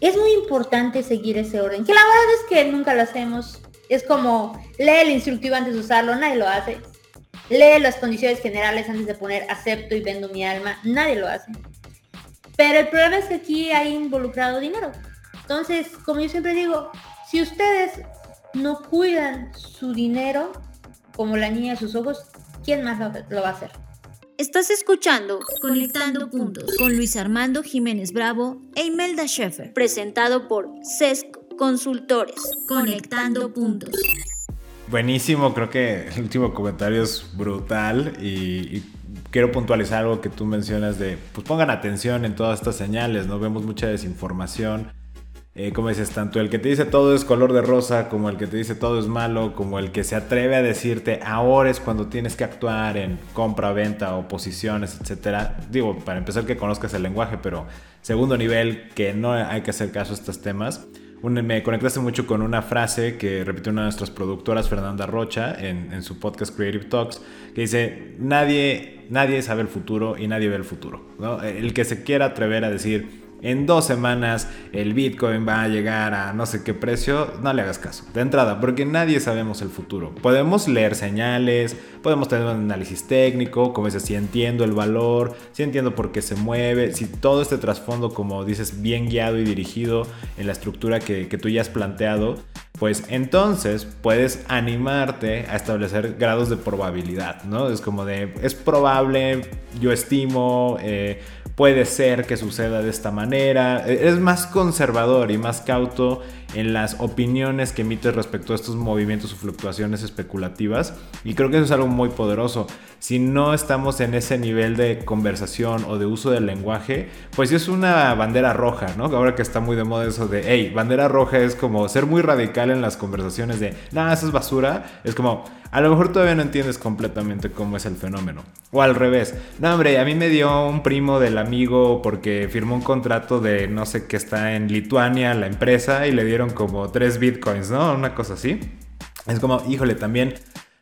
es muy importante seguir ese orden, que la verdad es que nunca lo hacemos. Es como, lee el instructivo antes de usarlo, nadie lo hace. Lee las condiciones generales antes de poner acepto y vendo mi alma, nadie lo hace. Pero el problema es que aquí hay involucrado dinero. Entonces, como yo siempre digo, si ustedes no cuidan su dinero como la niña de sus ojos, ¿quién más lo, va a hacer? Estás escuchando Conectando Puntos con Luis Armando Jiménez Bravo e Imelda Schaeffer, presentado por CESC Consultores. Conectando Puntos. Buenísimo, creo que el último comentario es brutal y, quiero puntualizar algo que tú mencionas de, pues pongan atención en todas estas señales, ¿no? Vemos mucha desinformación eh, como dices, tanto el que te dice todo es color de rosa, como el que te dice todo es malo, como el que se atreve a decirte ahora es cuando tienes que actuar en compra, venta o posiciones, etcétera. Digo, para empezar que conozcas el lenguaje, pero segundo nivel, que no hay que hacer caso a estos temas. Me conectaste mucho con una frase que repitió una de nuestras productoras, Fernanda Rocha, en, su podcast Creative Talks, que dice, nadie, nadie sabe el futuro y nadie ve el futuro. El que se quiera atrever a decir, en dos semanas el Bitcoin va a llegar a no sé qué precio, no le hagas caso. De entrada, porque nadie sabemos el futuro. Podemos leer señales, podemos tener un análisis técnico, como dices, si entiendo el valor, si entiendo por qué se mueve, si todo este trasfondo, como dices, bien guiado y dirigido en la estructura que, tú ya has planteado, pues entonces puedes animarte a establecer grados de probabilidad, ¿no? Es como de, es probable, yo estimo, eh, puede ser que suceda de esta manera. E, es más conservador y más cauto en las opiniones que emites respecto a estos movimientos o fluctuaciones especulativas. Y creo que eso es algo muy poderoso. Si no estamos en ese nivel de conversación o de uso del lenguaje, pues es una bandera roja, ¿no? Ahora que está muy de moda eso de, hey, bandera roja es como ser muy radical en las conversaciones de, nada, eso es basura. Es como, a lo mejor todavía no entiendes completamente cómo es el fenómeno. O al revés, no, hombre, a mí me dio un primo del amigo porque firmó un contrato de no sé qué está en Lituania, la empresa, y le dieron como tres bitcoins, ¿no? Una cosa así. Es como, híjole, también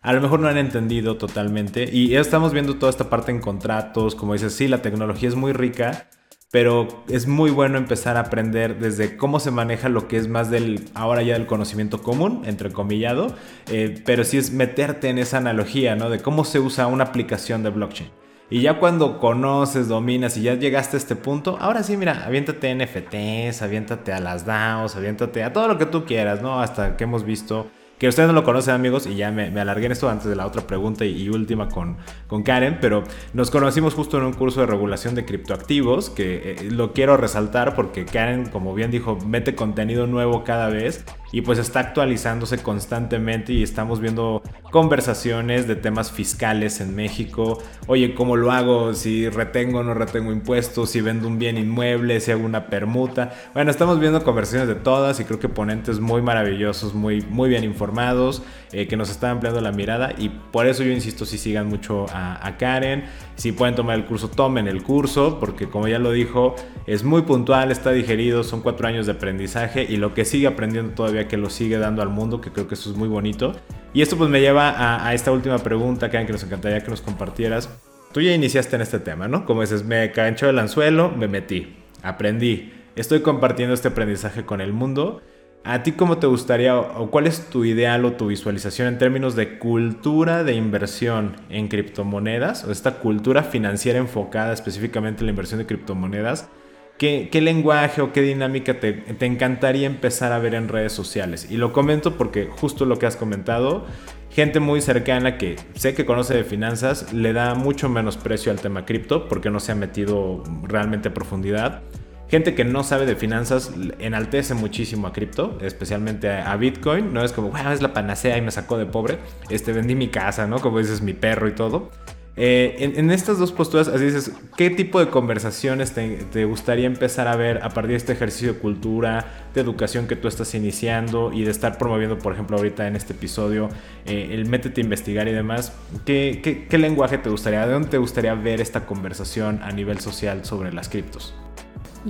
a lo mejor no han entendido totalmente. Y ya estamos viendo toda esta parte en contratos, como dices, sí, la tecnología es muy rica, pero es muy bueno empezar a aprender desde cómo se maneja lo que es más del, ahora ya del conocimiento común, entrecomillado, eh, pero sí es meterte en esa analogía, ¿no? De cómo se usa una aplicación de blockchain. Y ya cuando conoces, dominas y ya llegaste a este punto, ahora sí, mira, aviéntate NFTs, aviéntate a las DAOs, aviéntate a todo lo que tú quieras, ¿no? Hasta que hemos visto que ustedes no lo conocen amigos y ya me, alargué en esto antes de la otra pregunta y, última con, con, Karen, pero nos conocimos justo en un curso de regulación de criptoactivos que eh, lo quiero resaltar porque Karen, como bien dijo, mete contenido nuevo cada vez y pues está actualizándose constantemente y estamos viendo conversaciones de temas fiscales en México. Oye, ¿cómo lo hago? Si retengo o no retengo impuestos, si vendo un bien inmueble, si hago una permuta. Bueno, estamos viendo conversaciones de todas y creo que ponentes muy maravillosos, muy, muy bien informados, eh, que nos están ampliando la mirada y por eso yo insisto si sigan mucho a, a Karen. Si pueden tomar el curso, tomen el curso, porque como ya lo dijo, es muy puntual, está digerido, son cuatro años de aprendizaje y lo que sigue aprendiendo todavía que lo sigue dando al mundo, que creo que eso es muy bonito. Y esto pues me lleva a, esta última pregunta, que nos encantaría que nos compartieras. Tú ya iniciaste en este tema, ¿no? Como dices, me cancho el anzuelo, me metí, aprendí, estoy compartiendo este aprendizaje con el mundo. ¿A ti cómo te gustaría o cuál es tu ideal o tu visualización en términos de cultura de inversión en criptomonedas o esta cultura financiera enfocada específicamente en la inversión de criptomonedas? ¿Qué, lenguaje o qué dinámica te, encantaría empezar a ver en redes sociales? Y lo comento porque justo lo que has comentado, gente muy cercana que sé que conoce de finanzas le da mucho menos precio al tema cripto porque no se ha metido realmente a profundidad. Gente que no sabe de finanzas enaltece muchísimo a cripto, especialmente a, Bitcoin. No es como, bueno, es la panacea y me sacó de pobre. Este, vendí mi casa, ¿no? Como dices, mi perro y todo. Eh, en, estas dos posturas, así dices, ¿qué tipo de conversaciones te, gustaría empezar a ver a partir de este ejercicio de cultura, de educación que tú estás iniciando y de estar promoviendo, por ejemplo, ahorita en este episodio, eh, el métete a investigar y demás? ¿Qué, qué lenguaje te gustaría, de dónde te gustaría ver esta conversación a nivel social sobre las criptos?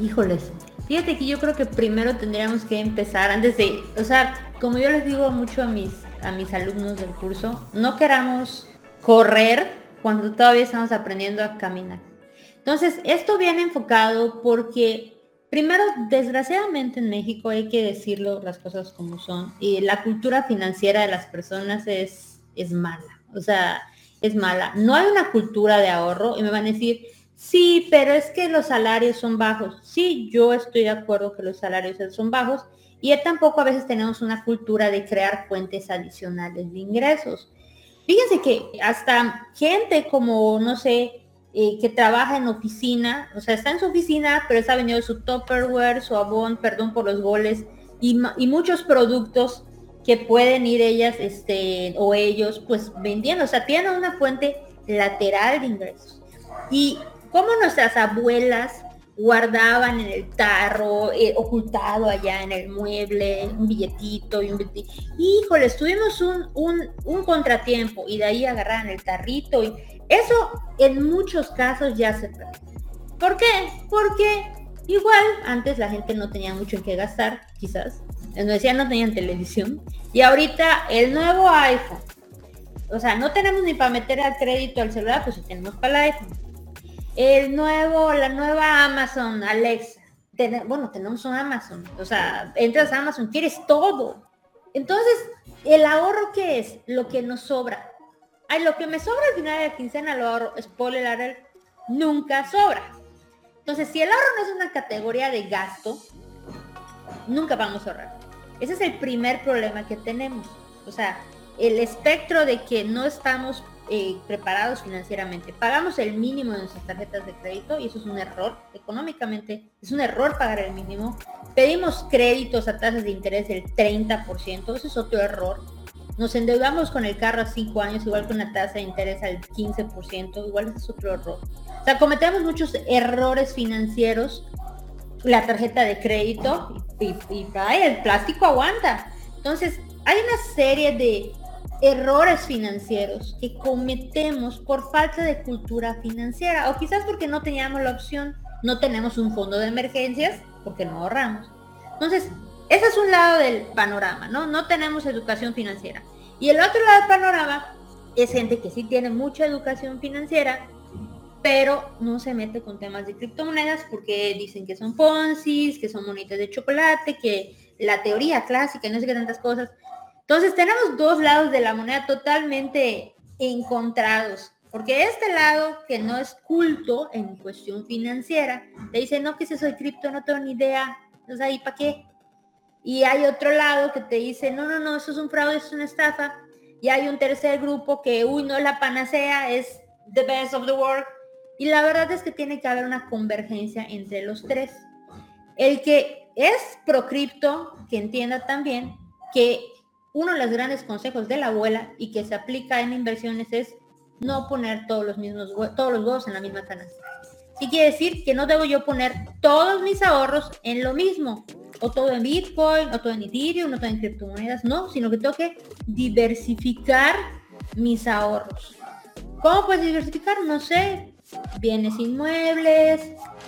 Híjoles, fíjate que yo creo que primero tendríamos que empezar antes de, o sea, como yo les digo mucho a mis, a mis alumnos del curso, no queramos correr cuando todavía estamos aprendiendo a caminar. Entonces, esto viene enfocado porque, primero, desgraciadamente en México hay que decirlo las cosas como son, y la cultura financiera de las personas es, es mala, o sea, es mala. No hay una cultura de ahorro y me van a decir, sí, pero es que los salarios son bajos. Sí, yo estoy de acuerdo que los salarios son bajos y tampoco a veces tenemos una cultura de crear fuentes adicionales de ingresos. Fíjense que hasta gente como, no sé, eh, que trabaja en oficina, o sea, está en su oficina, pero está vendiendo su Tupperware, su Avon, perdón por los goles, y, y muchos productos que pueden ir ellas este, o ellos pues vendiendo, o sea, tienen una fuente lateral de ingresos. Y como nuestras abuelas guardaban en el tarro, eh, ocultado allá en el mueble, un billetito y un billetito. Híjole, tuvimos un, un, un, contratiempo y de ahí agarraron el tarrito y eso en muchos casos ya se perdió. ¿Por qué? Porque igual antes la gente no tenía mucho en qué gastar, quizás. Nos decían no tenían televisión. Y ahorita el nuevo iPhone. O sea, no tenemos ni para meter al crédito al celular, pues si tenemos para el iPhone el nuevo, la nueva Amazon, Alexa. bueno, tenemos un Amazon. O sea, entras a Amazon, quieres todo. Entonces, ¿el ahorro qué es? Lo que nos sobra. Ay, lo que me sobra al final de la quincena lo ahorro. Spoiler alert, nunca sobra. Entonces, si el ahorro no es una categoría de gasto, nunca vamos a ahorrar. Ese es el primer problema que tenemos. O sea, el espectro de que no estamos eh, preparados financieramente. Pagamos el mínimo de nuestras tarjetas de crédito y eso es un error económicamente. Es un error pagar el mínimo. Pedimos créditos a tasas de interés del 30%, eso es otro error. Nos endeudamos con el carro a 5 años, igual con una tasa de interés al 15%, igual es otro error. O sea, cometemos muchos errores financieros. La tarjeta de crédito y el plástico aguanta. Entonces, hay una serie de errores financieros que cometemos por falta de cultura financiera o quizás porque no teníamos la opción, no tenemos un fondo de emergencias porque no ahorramos. Entonces, ese es un lado del panorama, ¿no? No tenemos educación financiera. Y el otro lado del panorama es gente que sí tiene mucha educación financiera, pero no se mete con temas de criptomonedas porque dicen que son Ponzi, que son monitas de chocolate, que la teoría clásica y no sé qué tantas cosas. Entonces tenemos dos lados de la moneda totalmente encontrados. Porque este lado, que no es culto en cuestión financiera, le dice, no, que si soy cripto, no tengo ni idea. Entonces ahí, ¿para qué? Y hay otro lado que te dice, no, no, no, eso es un fraude, eso es una estafa. Y hay un tercer grupo que, uy, no es la panacea, es the best of the world. Y la verdad es que tiene que haber una convergencia entre los tres. El que es pro cripto, que entienda también que uno de los grandes consejos de la abuela y que se aplica en inversiones es no poner todos los mismos todos los huevos en la misma canasta. Y quiere decir que no debo yo poner todos mis ahorros en lo mismo, o todo en Bitcoin, o todo en Ethereum, o todo en criptomonedas, no, sino que tengo que diversificar mis ahorros. ¿Cómo puedes diversificar? No sé, bienes inmuebles,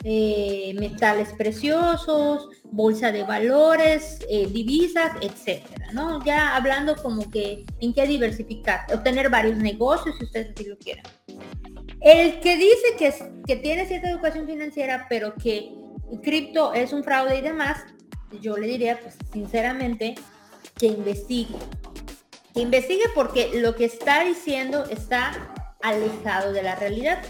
eh, metales preciosos, bolsa de valores, eh, divisas, etcétera, ¿no? Ya hablando como que en qué diversificar, obtener varios negocios si ustedes así lo quieren. El que dice que, que tiene cierta educación financiera, pero que cripto es un fraude y demás, yo le diría, pues sinceramente, que investigue. Que investigue porque lo que está diciendo está alejado de la realidad.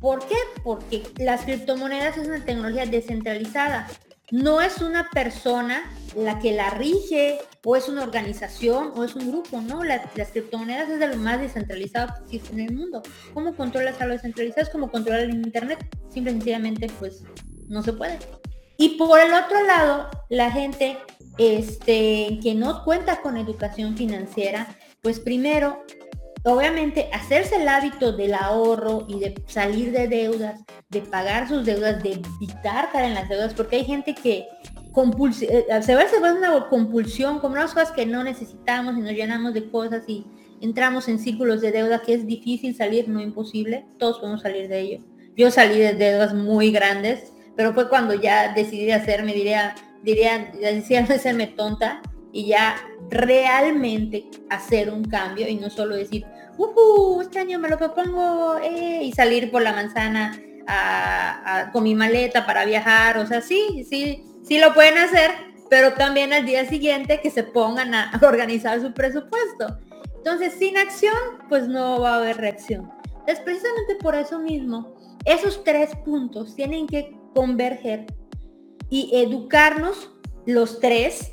¿Por qué? Porque las criptomonedas es una tecnología descentralizada. No es una persona la que la rige o es una organización o es un grupo, ¿no? Las, criptomonedas es de lo más descentralizado que existe en el mundo. ¿Cómo controlas a lo descentralizado? Es como controlar el Internet. Simple y sencillamente, pues, no se puede. Y por el otro lado, la gente este, que no cuenta con educación financiera, pues primero obviamente hacerse el hábito del ahorro y de salir de deudas, de pagar sus deudas, de evitar caer en las deudas, porque hay gente que eh, se va a una compulsión, como unas cosas que no necesitamos y nos llenamos de cosas y entramos en círculos de deuda que es difícil salir, no imposible, todos podemos salir de ello. Yo salí de deudas muy grandes, pero fue cuando ya decidí hacerme, diría, diría, decía no serme tonta y ya realmente hacer un cambio y no solo decir, uh, este año me lo propongo eh", y salir por la manzana con mi maleta para viajar. O sea, sí, sí, sí lo pueden hacer, pero también al día siguiente que se pongan a <laughs> organizar su presupuesto. Entonces, sin acción, pues no va a haber reacción. Es precisamente por eso mismo, esos tres puntos tienen que converger y educarnos los tres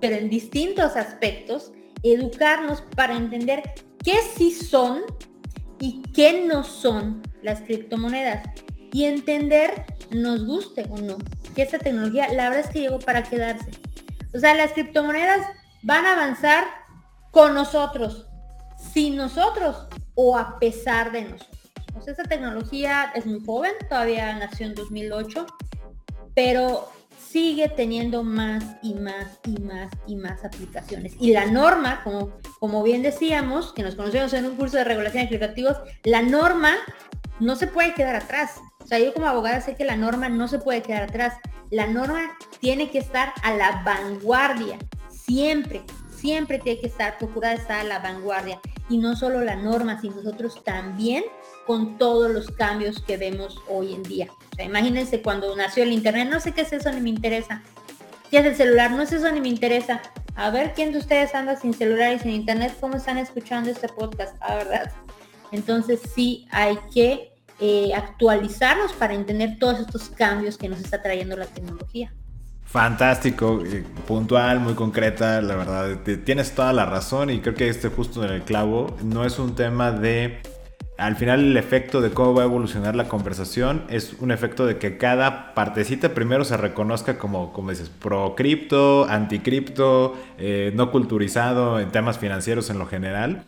pero en distintos aspectos, educarnos para entender qué sí son y qué no son las criptomonedas y entender, nos guste o no, que esta tecnología la verdad es que llegó para quedarse. O sea, las criptomonedas van a avanzar con nosotros, sin nosotros o a pesar de nosotros. Sea, esta tecnología es muy joven, todavía nació en 2008, pero sigue teniendo más y más y más y más aplicaciones. Y la norma, como, como bien decíamos, que nos conocemos en un curso de regulación de criptoactivos, la norma no se puede quedar atrás. O sea, yo como abogada sé que la norma no se puede quedar atrás. La norma tiene que estar a la vanguardia, siempre, siempre tiene que estar, procurada estar a la vanguardia. Y no solo la norma, sino nosotros también con todos los cambios que vemos hoy en día. O sea, imagínense cuando nació el Internet, no sé qué es eso, ni me interesa. ¿Qué es el celular? No es eso, ni me interesa. A ver quién de ustedes anda sin celular y sin Internet, cómo están escuchando este podcast, la verdad. Entonces sí hay que eh, actualizarnos para entender todos estos cambios que nos está trayendo la tecnología. Fantástico, eh, puntual, muy concreta, la verdad, tienes toda la razón y creo que este justo en el clavo no es un tema de al final el efecto de cómo va a evolucionar la conversación es un efecto de que cada partecita primero se reconozca como, como dices, pro cripto, anti cripto, eh, no culturizado en temas financieros en lo general.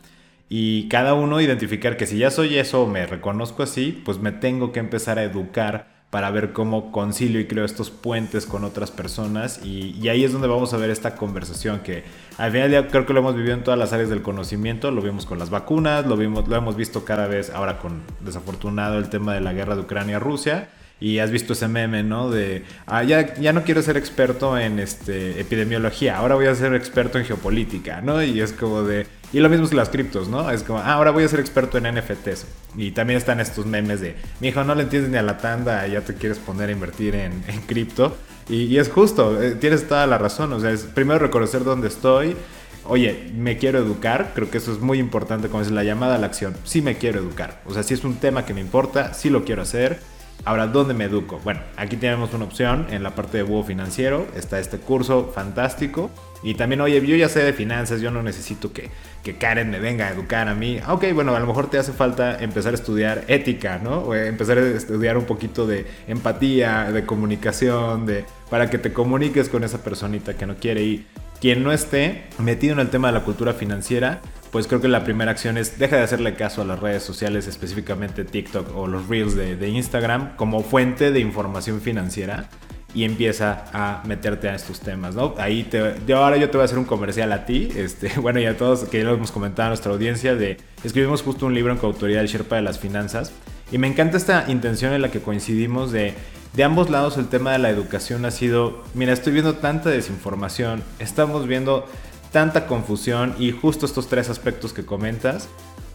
Y cada uno identificar que si ya soy eso me reconozco así, pues me tengo que empezar a educar para ver cómo concilio y creo estos puentes con otras personas y, ahí es donde vamos a ver esta conversación que al final ya creo que lo hemos vivido en todas las áreas del conocimiento, lo vimos con las vacunas, lo, vimos, lo hemos visto cada vez ahora con desafortunado el tema de la guerra de Ucrania-Rusia y has visto ese meme, ¿no? De, ah, ya, ya no quiero ser experto en este, epidemiología, ahora voy a ser experto en geopolítica, ¿no? Y es como de, y lo mismo que las criptos, ¿no? Es como, ah, ahora voy a ser experto en NFTs. Y también están estos memes de, mi hijo, no le entiendes ni a la tanda, ya te quieres poner a invertir en, cripto. Y, es justo, eh, tienes toda la razón. O sea, es primero reconocer dónde estoy. Oye, me quiero educar, creo que eso es muy importante, como es la llamada a la acción. Sí me quiero educar. O sea, si es un tema que me importa, sí lo quiero hacer Ahora, ¿dónde me educo? Bueno, aquí tenemos una opción en la parte de búho financiero. Está este curso fantástico. Y también, oye, yo ya sé de finanzas, yo no necesito que, que Karen me venga a educar a mí. Ah, ok, bueno, a lo mejor te hace falta empezar a estudiar ética, ¿no? O empezar a estudiar un poquito de empatía, de comunicación, de, para que te comuniques con esa personita que no quiere. Y quien no esté metido en el tema de la cultura financiera, pues creo que la primera acción es deja de hacerle caso a las redes sociales, específicamente TikTok o los Reels de, Instagram, como fuente de información financiera y empieza a meterte a estos temas, ¿no? Ahí te, yo ahora yo te voy a hacer un comercial a ti, este, <laughs> bueno, y a todos que ya lo hemos comentado a nuestra audiencia, de escribimos justo un libro en coautoría del Sherpa de las Finanzas y me encanta esta intención en la que coincidimos de de ambos lados el tema de la educación ha sido, mira, estoy viendo tanta desinformación, estamos viendo tanta confusión y justo estos tres aspectos que comentas,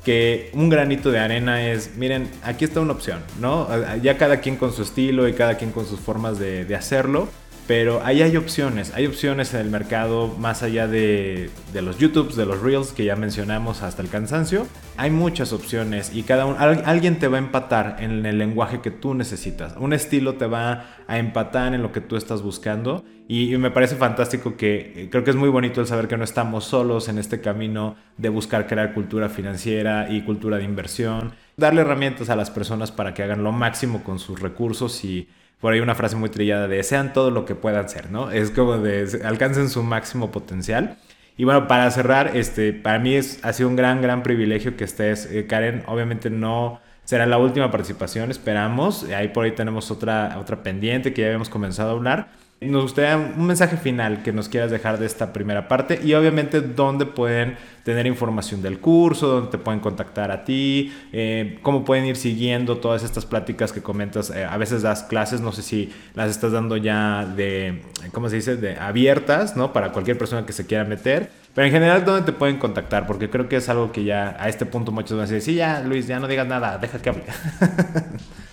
que un granito de arena es, miren, aquí está una opción, ¿no? Ya cada quien con su estilo y cada quien con sus formas de, hacerlo, pero ahí hay opciones, hay opciones en el mercado más allá de, los YouTubes, de los Reels que ya mencionamos hasta el cansancio. Hay muchas opciones y cada uno, alguien te va a empatar en el lenguaje que tú necesitas. Un estilo te va a empatar en lo que tú estás buscando y, me parece fantástico que eh, creo que es muy bonito el saber que no estamos solos en este camino de buscar crear cultura financiera y cultura de inversión. Darle herramientas a las personas para que hagan lo máximo con sus recursos y por ahí una frase muy trillada de sean todo lo que puedan ser, ¿no? Es como de alcancen su máximo potencial. Y bueno, para cerrar, este, para mí es, ha sido un gran, gran privilegio que estés, eh, Karen. Obviamente no será la última participación, esperamos. Ahí por ahí tenemos otra, otra pendiente que ya habíamos comenzado a hablar. Nos gustaría un mensaje final que nos quieras dejar de esta primera parte y obviamente dónde pueden tener información del curso, dónde te pueden contactar a ti, eh, cómo pueden ir siguiendo todas estas pláticas que comentas. Eh, a veces das clases, no sé si las estás dando ya de, ¿cómo se dice?, de abiertas, ¿no? Para cualquier persona que se quiera meter. Pero en general, ¿dónde te pueden contactar? Porque creo que es algo que ya a este punto muchos van a decir, sí, ya, Luis, ya no digas nada, deja que hable. <laughs>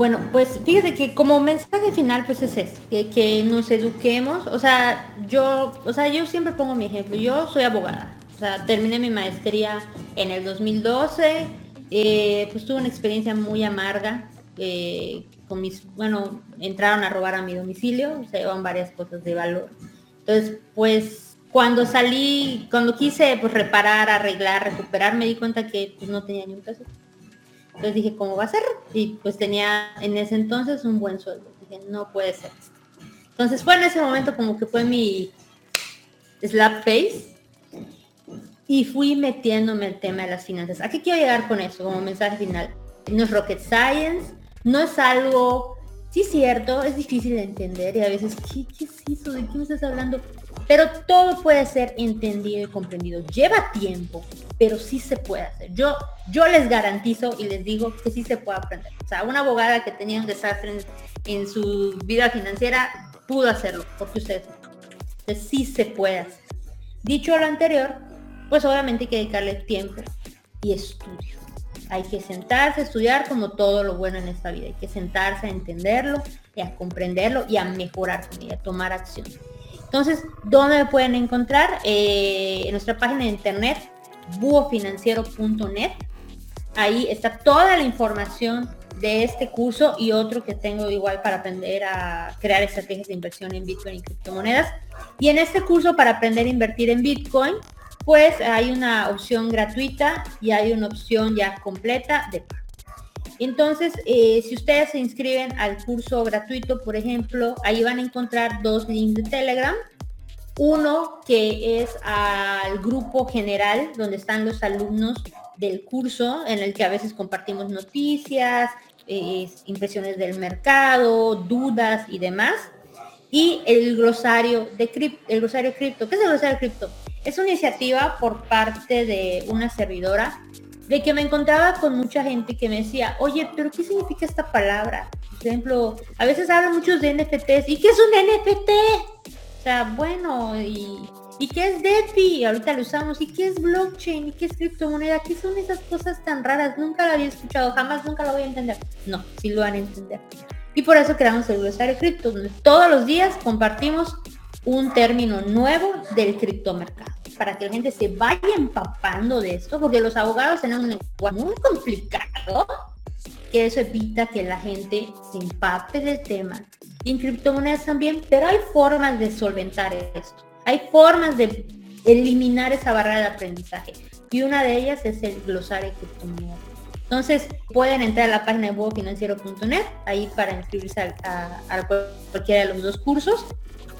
Bueno, pues fíjate que como mensaje final pues es eso, que, nos eduquemos, o sea, yo, o sea, yo siempre pongo mi ejemplo, yo soy abogada, o sea, terminé mi maestría en el 2012, eh, pues tuve una experiencia muy amarga, eh, con mis, bueno, entraron a robar a mi domicilio, se llevan varias cosas de valor. Entonces, pues cuando salí, cuando quise pues reparar, arreglar, recuperar, me di cuenta que pues, no tenía ni un caso Entonces dije, ¿cómo va a ser? Y pues tenía en ese entonces un buen sueldo. Dije, no puede ser. Entonces fue en ese momento como que fue mi slap face y fui metiéndome el tema de las finanzas. ¿A qué quiero llegar con eso como mensaje final? No es rocket science, no es algo, sí cierto, es difícil de entender y a veces, ¿qué, qué es eso? ¿De qué me estás hablando? Pero todo puede ser entendido y comprendido. Lleva tiempo, pero sí se puede hacer. Yo, yo les garantizo y les digo que sí se puede aprender. O sea, una abogada que tenía un desastre en, su vida financiera pudo hacerlo, porque ustedes Entonces sí se puede hacer. Dicho lo anterior, pues obviamente hay que dedicarle tiempo y estudio. Hay que sentarse a estudiar como todo lo bueno en esta vida. Hay que sentarse a entenderlo y a comprenderlo y a mejorar y a tomar acción. Entonces, ¿dónde me pueden encontrar? Eh, en nuestra página de internet, buofinanciero.net. Ahí está toda la información de este curso y otro que tengo igual para aprender a crear estrategias de inversión en Bitcoin y criptomonedas. Y en este curso para aprender a invertir en Bitcoin, pues hay una opción gratuita y hay una opción ya completa de pago. Entonces, eh, si ustedes se inscriben al curso gratuito, por ejemplo, ahí van a encontrar dos links de Telegram. Uno que es al grupo general, donde están los alumnos del curso, en el que a veces compartimos noticias, eh, impresiones del mercado, dudas y demás. Y el glosario de cripto. ¿Qué es el glosario cripto? Es una iniciativa por parte de una servidora de que me encontraba con mucha gente que me decía, oye, pero ¿qué significa esta palabra? Por ejemplo, a veces hablan muchos de NFTs. ¿Y qué es un NFT? O sea, bueno, y, ¿y qué es DeFi? Ahorita lo usamos. ¿Y qué es blockchain? ¿Y qué es criptomoneda? ¿Qué son esas cosas tan raras? Nunca lo había escuchado, jamás nunca lo voy a entender. No, sí lo van a entender. Y por eso creamos el glosario cripto, donde todos los días compartimos un término nuevo del criptomercado, para que la gente se vaya empapando de esto, porque los abogados tienen un lenguaje muy complicado, que eso evita que la gente se empape del tema. Y en criptomonedas también, pero hay formas de solventar esto. Hay formas de eliminar esa barrera de aprendizaje. Y una de ellas es el glosario criptomonedas. Entonces pueden entrar a la página de financiero.net ahí para inscribirse a, a, cualquiera de los dos cursos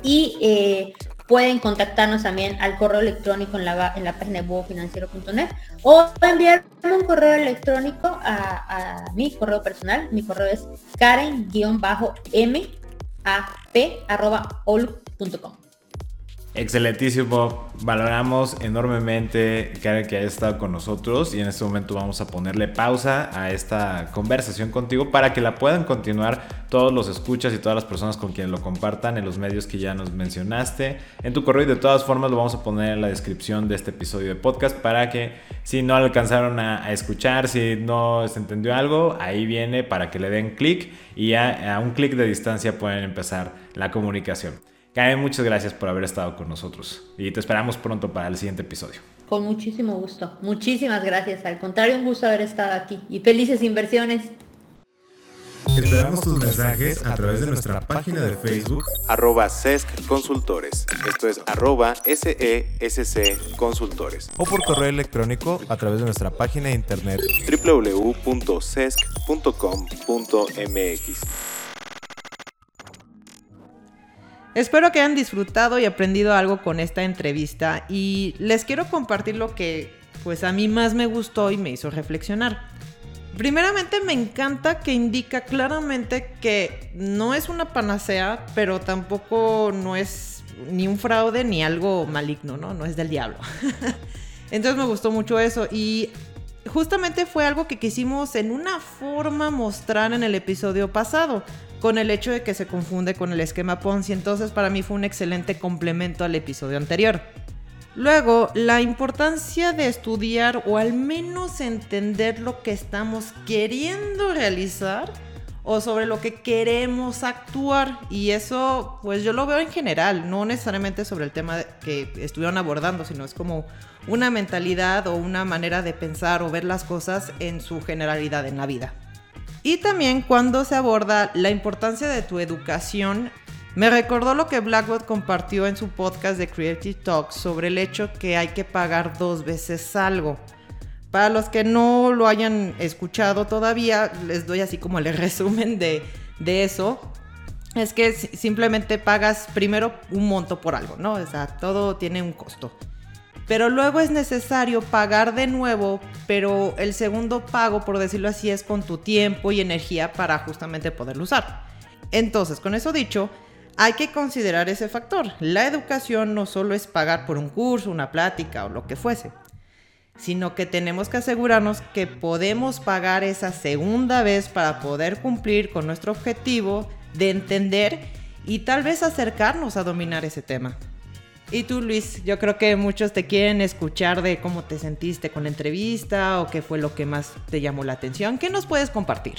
y eh, pueden contactarnos también al correo electrónico en la, en la página de financiero.net o enviarme un correo electrónico a, a, mi correo personal. Mi correo es karen-map.ol.com. Excelentísimo, valoramos enormemente que haya estado con nosotros y en este momento vamos a ponerle pausa a esta conversación contigo para que la puedan continuar todos los escuchas y todas las personas con quienes lo compartan en los medios que ya nos mencionaste, en tu correo y de todas formas lo vamos a poner en la descripción de este episodio de podcast para que si no alcanzaron a, escuchar, si no se entendió algo, ahí viene para que le den clic y a un clic de distancia pueden empezar la comunicación. Karen, muchas gracias por haber estado con nosotros y te esperamos pronto para el siguiente episodio. Con muchísimo gusto. Muchísimas gracias. Al contrario, un gusto haber estado aquí y felices inversiones. Esperamos tus mensajes a través de nuestra página de Facebook arroba SESC Consultores. Esto es arroba SESC Consultores. O por correo electrónico a través de nuestra página de internet www.sesc.com.mx. Espero que hayan disfrutado y aprendido algo con esta entrevista y les quiero compartir lo que pues a mí más me gustó y me hizo reflexionar. Primeramente me encanta que indica claramente que no es una panacea, pero tampoco no es ni un fraude ni algo maligno, ¿no? No es del diablo. <laughs> Entonces me gustó mucho eso y justamente fue algo que quisimos en una forma mostrar en el episodio pasado con el hecho de que se confunde con el esquema Ponzi, entonces para mí fue un excelente complemento al episodio anterior. Luego, la importancia de estudiar o al menos entender lo que estamos queriendo realizar o sobre lo que queremos actuar. Y eso, pues yo lo veo en general, no necesariamente sobre el tema que estuvieron abordando, sino es como una mentalidad o una manera de pensar o ver las cosas en su generalidad en la vida. Y también cuando se aborda la importancia de tu educación, me recordó lo que Blackwood compartió en su podcast de Creative Talks sobre el hecho que hay que pagar dos veces algo. Para los que no lo hayan escuchado todavía, les doy así como el <laughs> resumen de, de eso. Es que simplemente pagas primero un monto por algo, ¿no? O sea, todo tiene un costo. Pero luego es necesario pagar de nuevo, pero el segundo pago, por decirlo así, es con tu tiempo y energía para justamente poderlo usar. Entonces, con eso dicho, hay que considerar ese factor. La educación no solo es pagar por un curso, una plática o lo que fuese, sino que tenemos que asegurarnos que podemos pagar esa segunda vez para poder cumplir con nuestro objetivo de entender y tal vez acercarnos a dominar ese tema. Y tú, Luis, yo creo que muchos te quieren escuchar de cómo te sentiste con la entrevista o qué fue lo que más te llamó la atención. ¿Qué nos puedes compartir?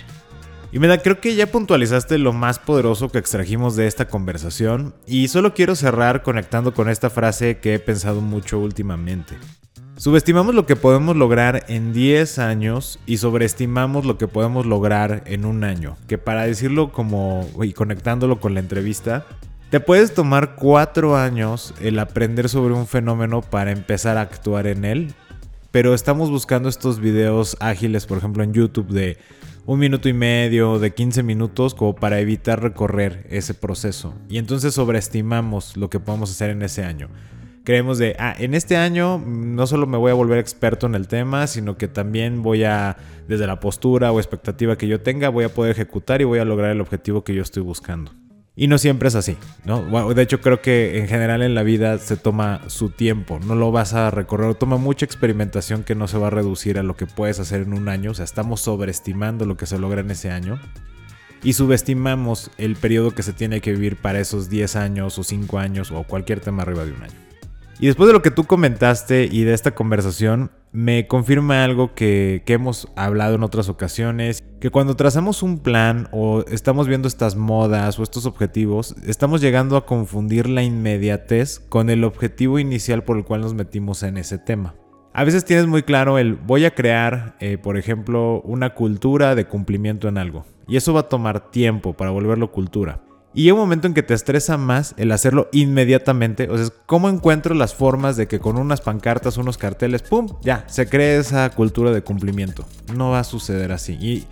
Y me da, creo que ya puntualizaste lo más poderoso que extrajimos de esta conversación y solo quiero cerrar conectando con esta frase que he pensado mucho últimamente. Subestimamos lo que podemos lograr en 10 años y sobreestimamos lo que podemos lograr en un año, que para decirlo como y conectándolo con la entrevista, te puedes tomar cuatro años el aprender sobre un fenómeno para empezar a actuar en él, pero estamos buscando estos videos ágiles, por ejemplo en YouTube, de un minuto y medio, de 15 minutos, como para evitar recorrer ese proceso. Y entonces sobreestimamos lo que podemos hacer en ese año. Creemos de, ah, en este año no solo me voy a volver experto en el tema, sino que también voy a, desde la postura o expectativa que yo tenga, voy a poder ejecutar y voy a lograr el objetivo que yo estoy buscando. Y no siempre es así, ¿no? De hecho, creo que en general en la vida se toma su tiempo, no lo vas a recorrer, toma mucha experimentación que no se va a reducir a lo que puedes hacer en un año, o sea, estamos sobreestimando lo que se logra en ese año y subestimamos el periodo que se tiene que vivir para esos 10 años o 5 años o cualquier tema arriba de un año. Y después de lo que tú comentaste y de esta conversación, me confirma algo que, hemos hablado en otras ocasiones, que cuando trazamos un plan o estamos viendo estas modas o estos objetivos, estamos llegando a confundir la inmediatez con el objetivo inicial por el cual nos metimos en ese tema. A veces tienes muy claro el voy a crear, eh, por ejemplo, una cultura de cumplimiento en algo. Y eso va a tomar tiempo para volverlo cultura. Y hay un momento en que te estresa más el hacerlo inmediatamente. O sea, ¿cómo encuentro las formas de que con unas pancartas, unos carteles, ¡pum! Ya, se cree esa cultura de cumplimiento. No va a suceder así. Y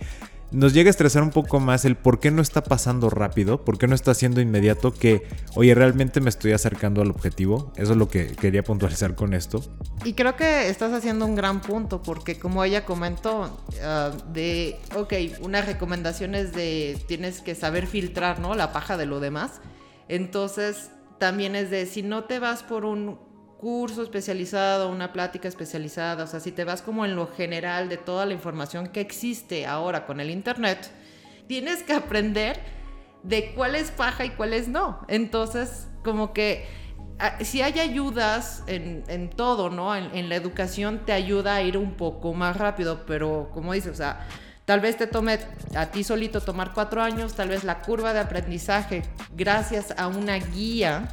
nos llega a estresar un poco más el por qué no está pasando rápido, por qué no está siendo inmediato que, oye, realmente me estoy acercando al objetivo. Eso es lo que quería puntualizar con esto. Y creo que estás haciendo un gran punto, porque como ella comentó, ah, de, ok, unas recomendaciones de tienes que saber filtrar, ¿no? La paja de lo demás. Entonces, también es de, si no te vas por un curso especializado, una plática especializada, o sea, si te vas como en lo general de toda la información que existe ahora con el Internet, tienes que aprender de cuál es paja y cuál es no. Entonces, como que ah, si hay ayudas en, todo, ¿no? En, en, la educación te ayuda a ir un poco más rápido, pero como dices, o sea, tal vez te tome a ti solito tomar cuatro años, tal vez la curva de aprendizaje, gracias a una guía,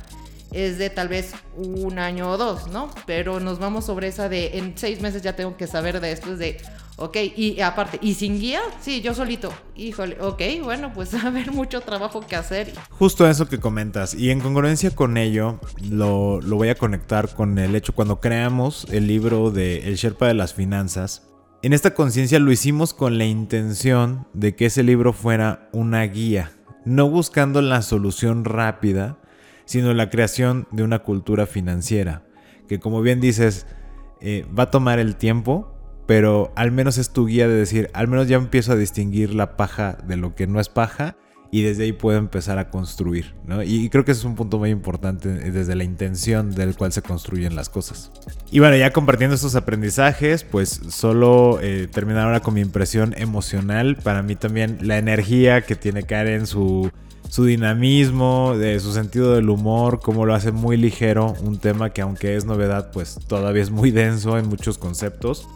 es de tal vez un año o dos, ¿no? Pero nos vamos sobre esa de en seis meses ya tengo que saber de esto, es de, ok, y aparte, ¿y sin guía? Sí, yo solito. Híjole, ok, bueno, pues <laughs> a haber mucho trabajo que hacer. Justo eso que comentas, y en congruencia con ello, lo, lo voy a conectar con el hecho cuando creamos el libro de El Sherpa de las Finanzas. En esta conciencia lo hicimos con la intención de que ese libro fuera una guía, no buscando la solución rápida, sino la creación de una cultura financiera, que como bien dices, eh, va a tomar el tiempo, pero al menos es tu guía de decir, al menos ya empiezo a distinguir la paja de lo que no es paja y desde ahí puedo empezar a construir, ¿no? Y, creo que ese es un punto muy importante eh, desde la intención del cual se construyen las cosas. Y bueno, ya compartiendo estos aprendizajes, pues solo eh, terminar ahora con mi impresión emocional. Para mí también la energía que tiene Karen, su su dinamismo, su sentido del humor, cómo lo hace muy ligero, un tema que aunque es novedad, pues todavía es muy denso en muchos conceptos.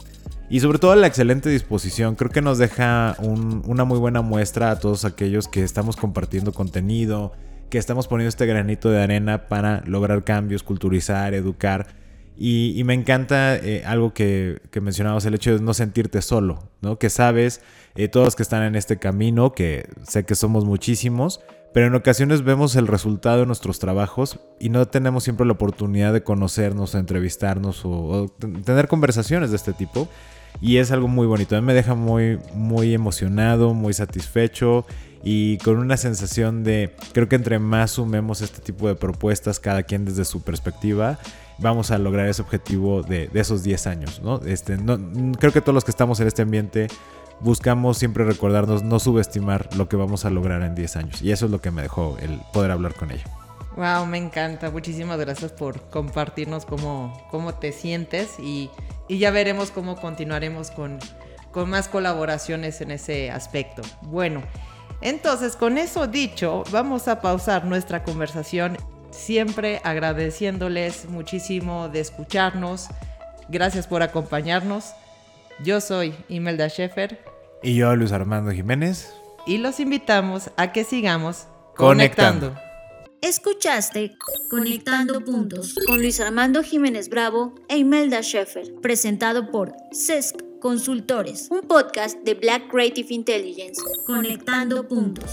Y sobre todo la excelente disposición, creo que nos deja una muy buena muestra a todos aquellos que estamos compartiendo contenido, que estamos poniendo este granito de arena para lograr cambios, culturizar, educar. Y, me encanta eh, algo que, que, mencionabas, el hecho de no sentirte solo, ¿no? Que sabes, eh, todos que están en este camino, que sé que somos muchísimos, pero en ocasiones vemos el resultado de nuestros trabajos y no tenemos siempre la oportunidad de conocernos, entrevistarnos o, tener conversaciones de este tipo. y es algo muy bonito. A mí me deja muy, muy emocionado, muy satisfecho y con una sensación de, creo que entre más sumemos este tipo de propuestas, cada quien desde su perspectiva, vamos a lograr ese objetivo de, esos 10 años. ¿no? Este, no, creo que todos los que estamos en este ambiente buscamos siempre recordarnos, no subestimar lo que vamos a lograr en 10 años. Y eso es lo que me dejó el poder hablar con ella. Wow, me encanta. Muchísimas gracias por compartirnos cómo, cómo te sientes y, y ya veremos cómo continuaremos con, con más colaboraciones en ese aspecto. Bueno, entonces con eso dicho, vamos a pausar nuestra conversación, siempre agradeciéndoles muchísimo de escucharnos. Gracias por acompañarnos. Yo soy Imelda Schaefer. Y yo, Luis Armando Jiménez. Y los invitamos a que sigamos conectando. Escuchaste Conectando Puntos con Luis Armando Jiménez Bravo e Imelda Schaeffer, presentado por CESC Consultores, un podcast de Black Creative Intelligence. Conectando Puntos.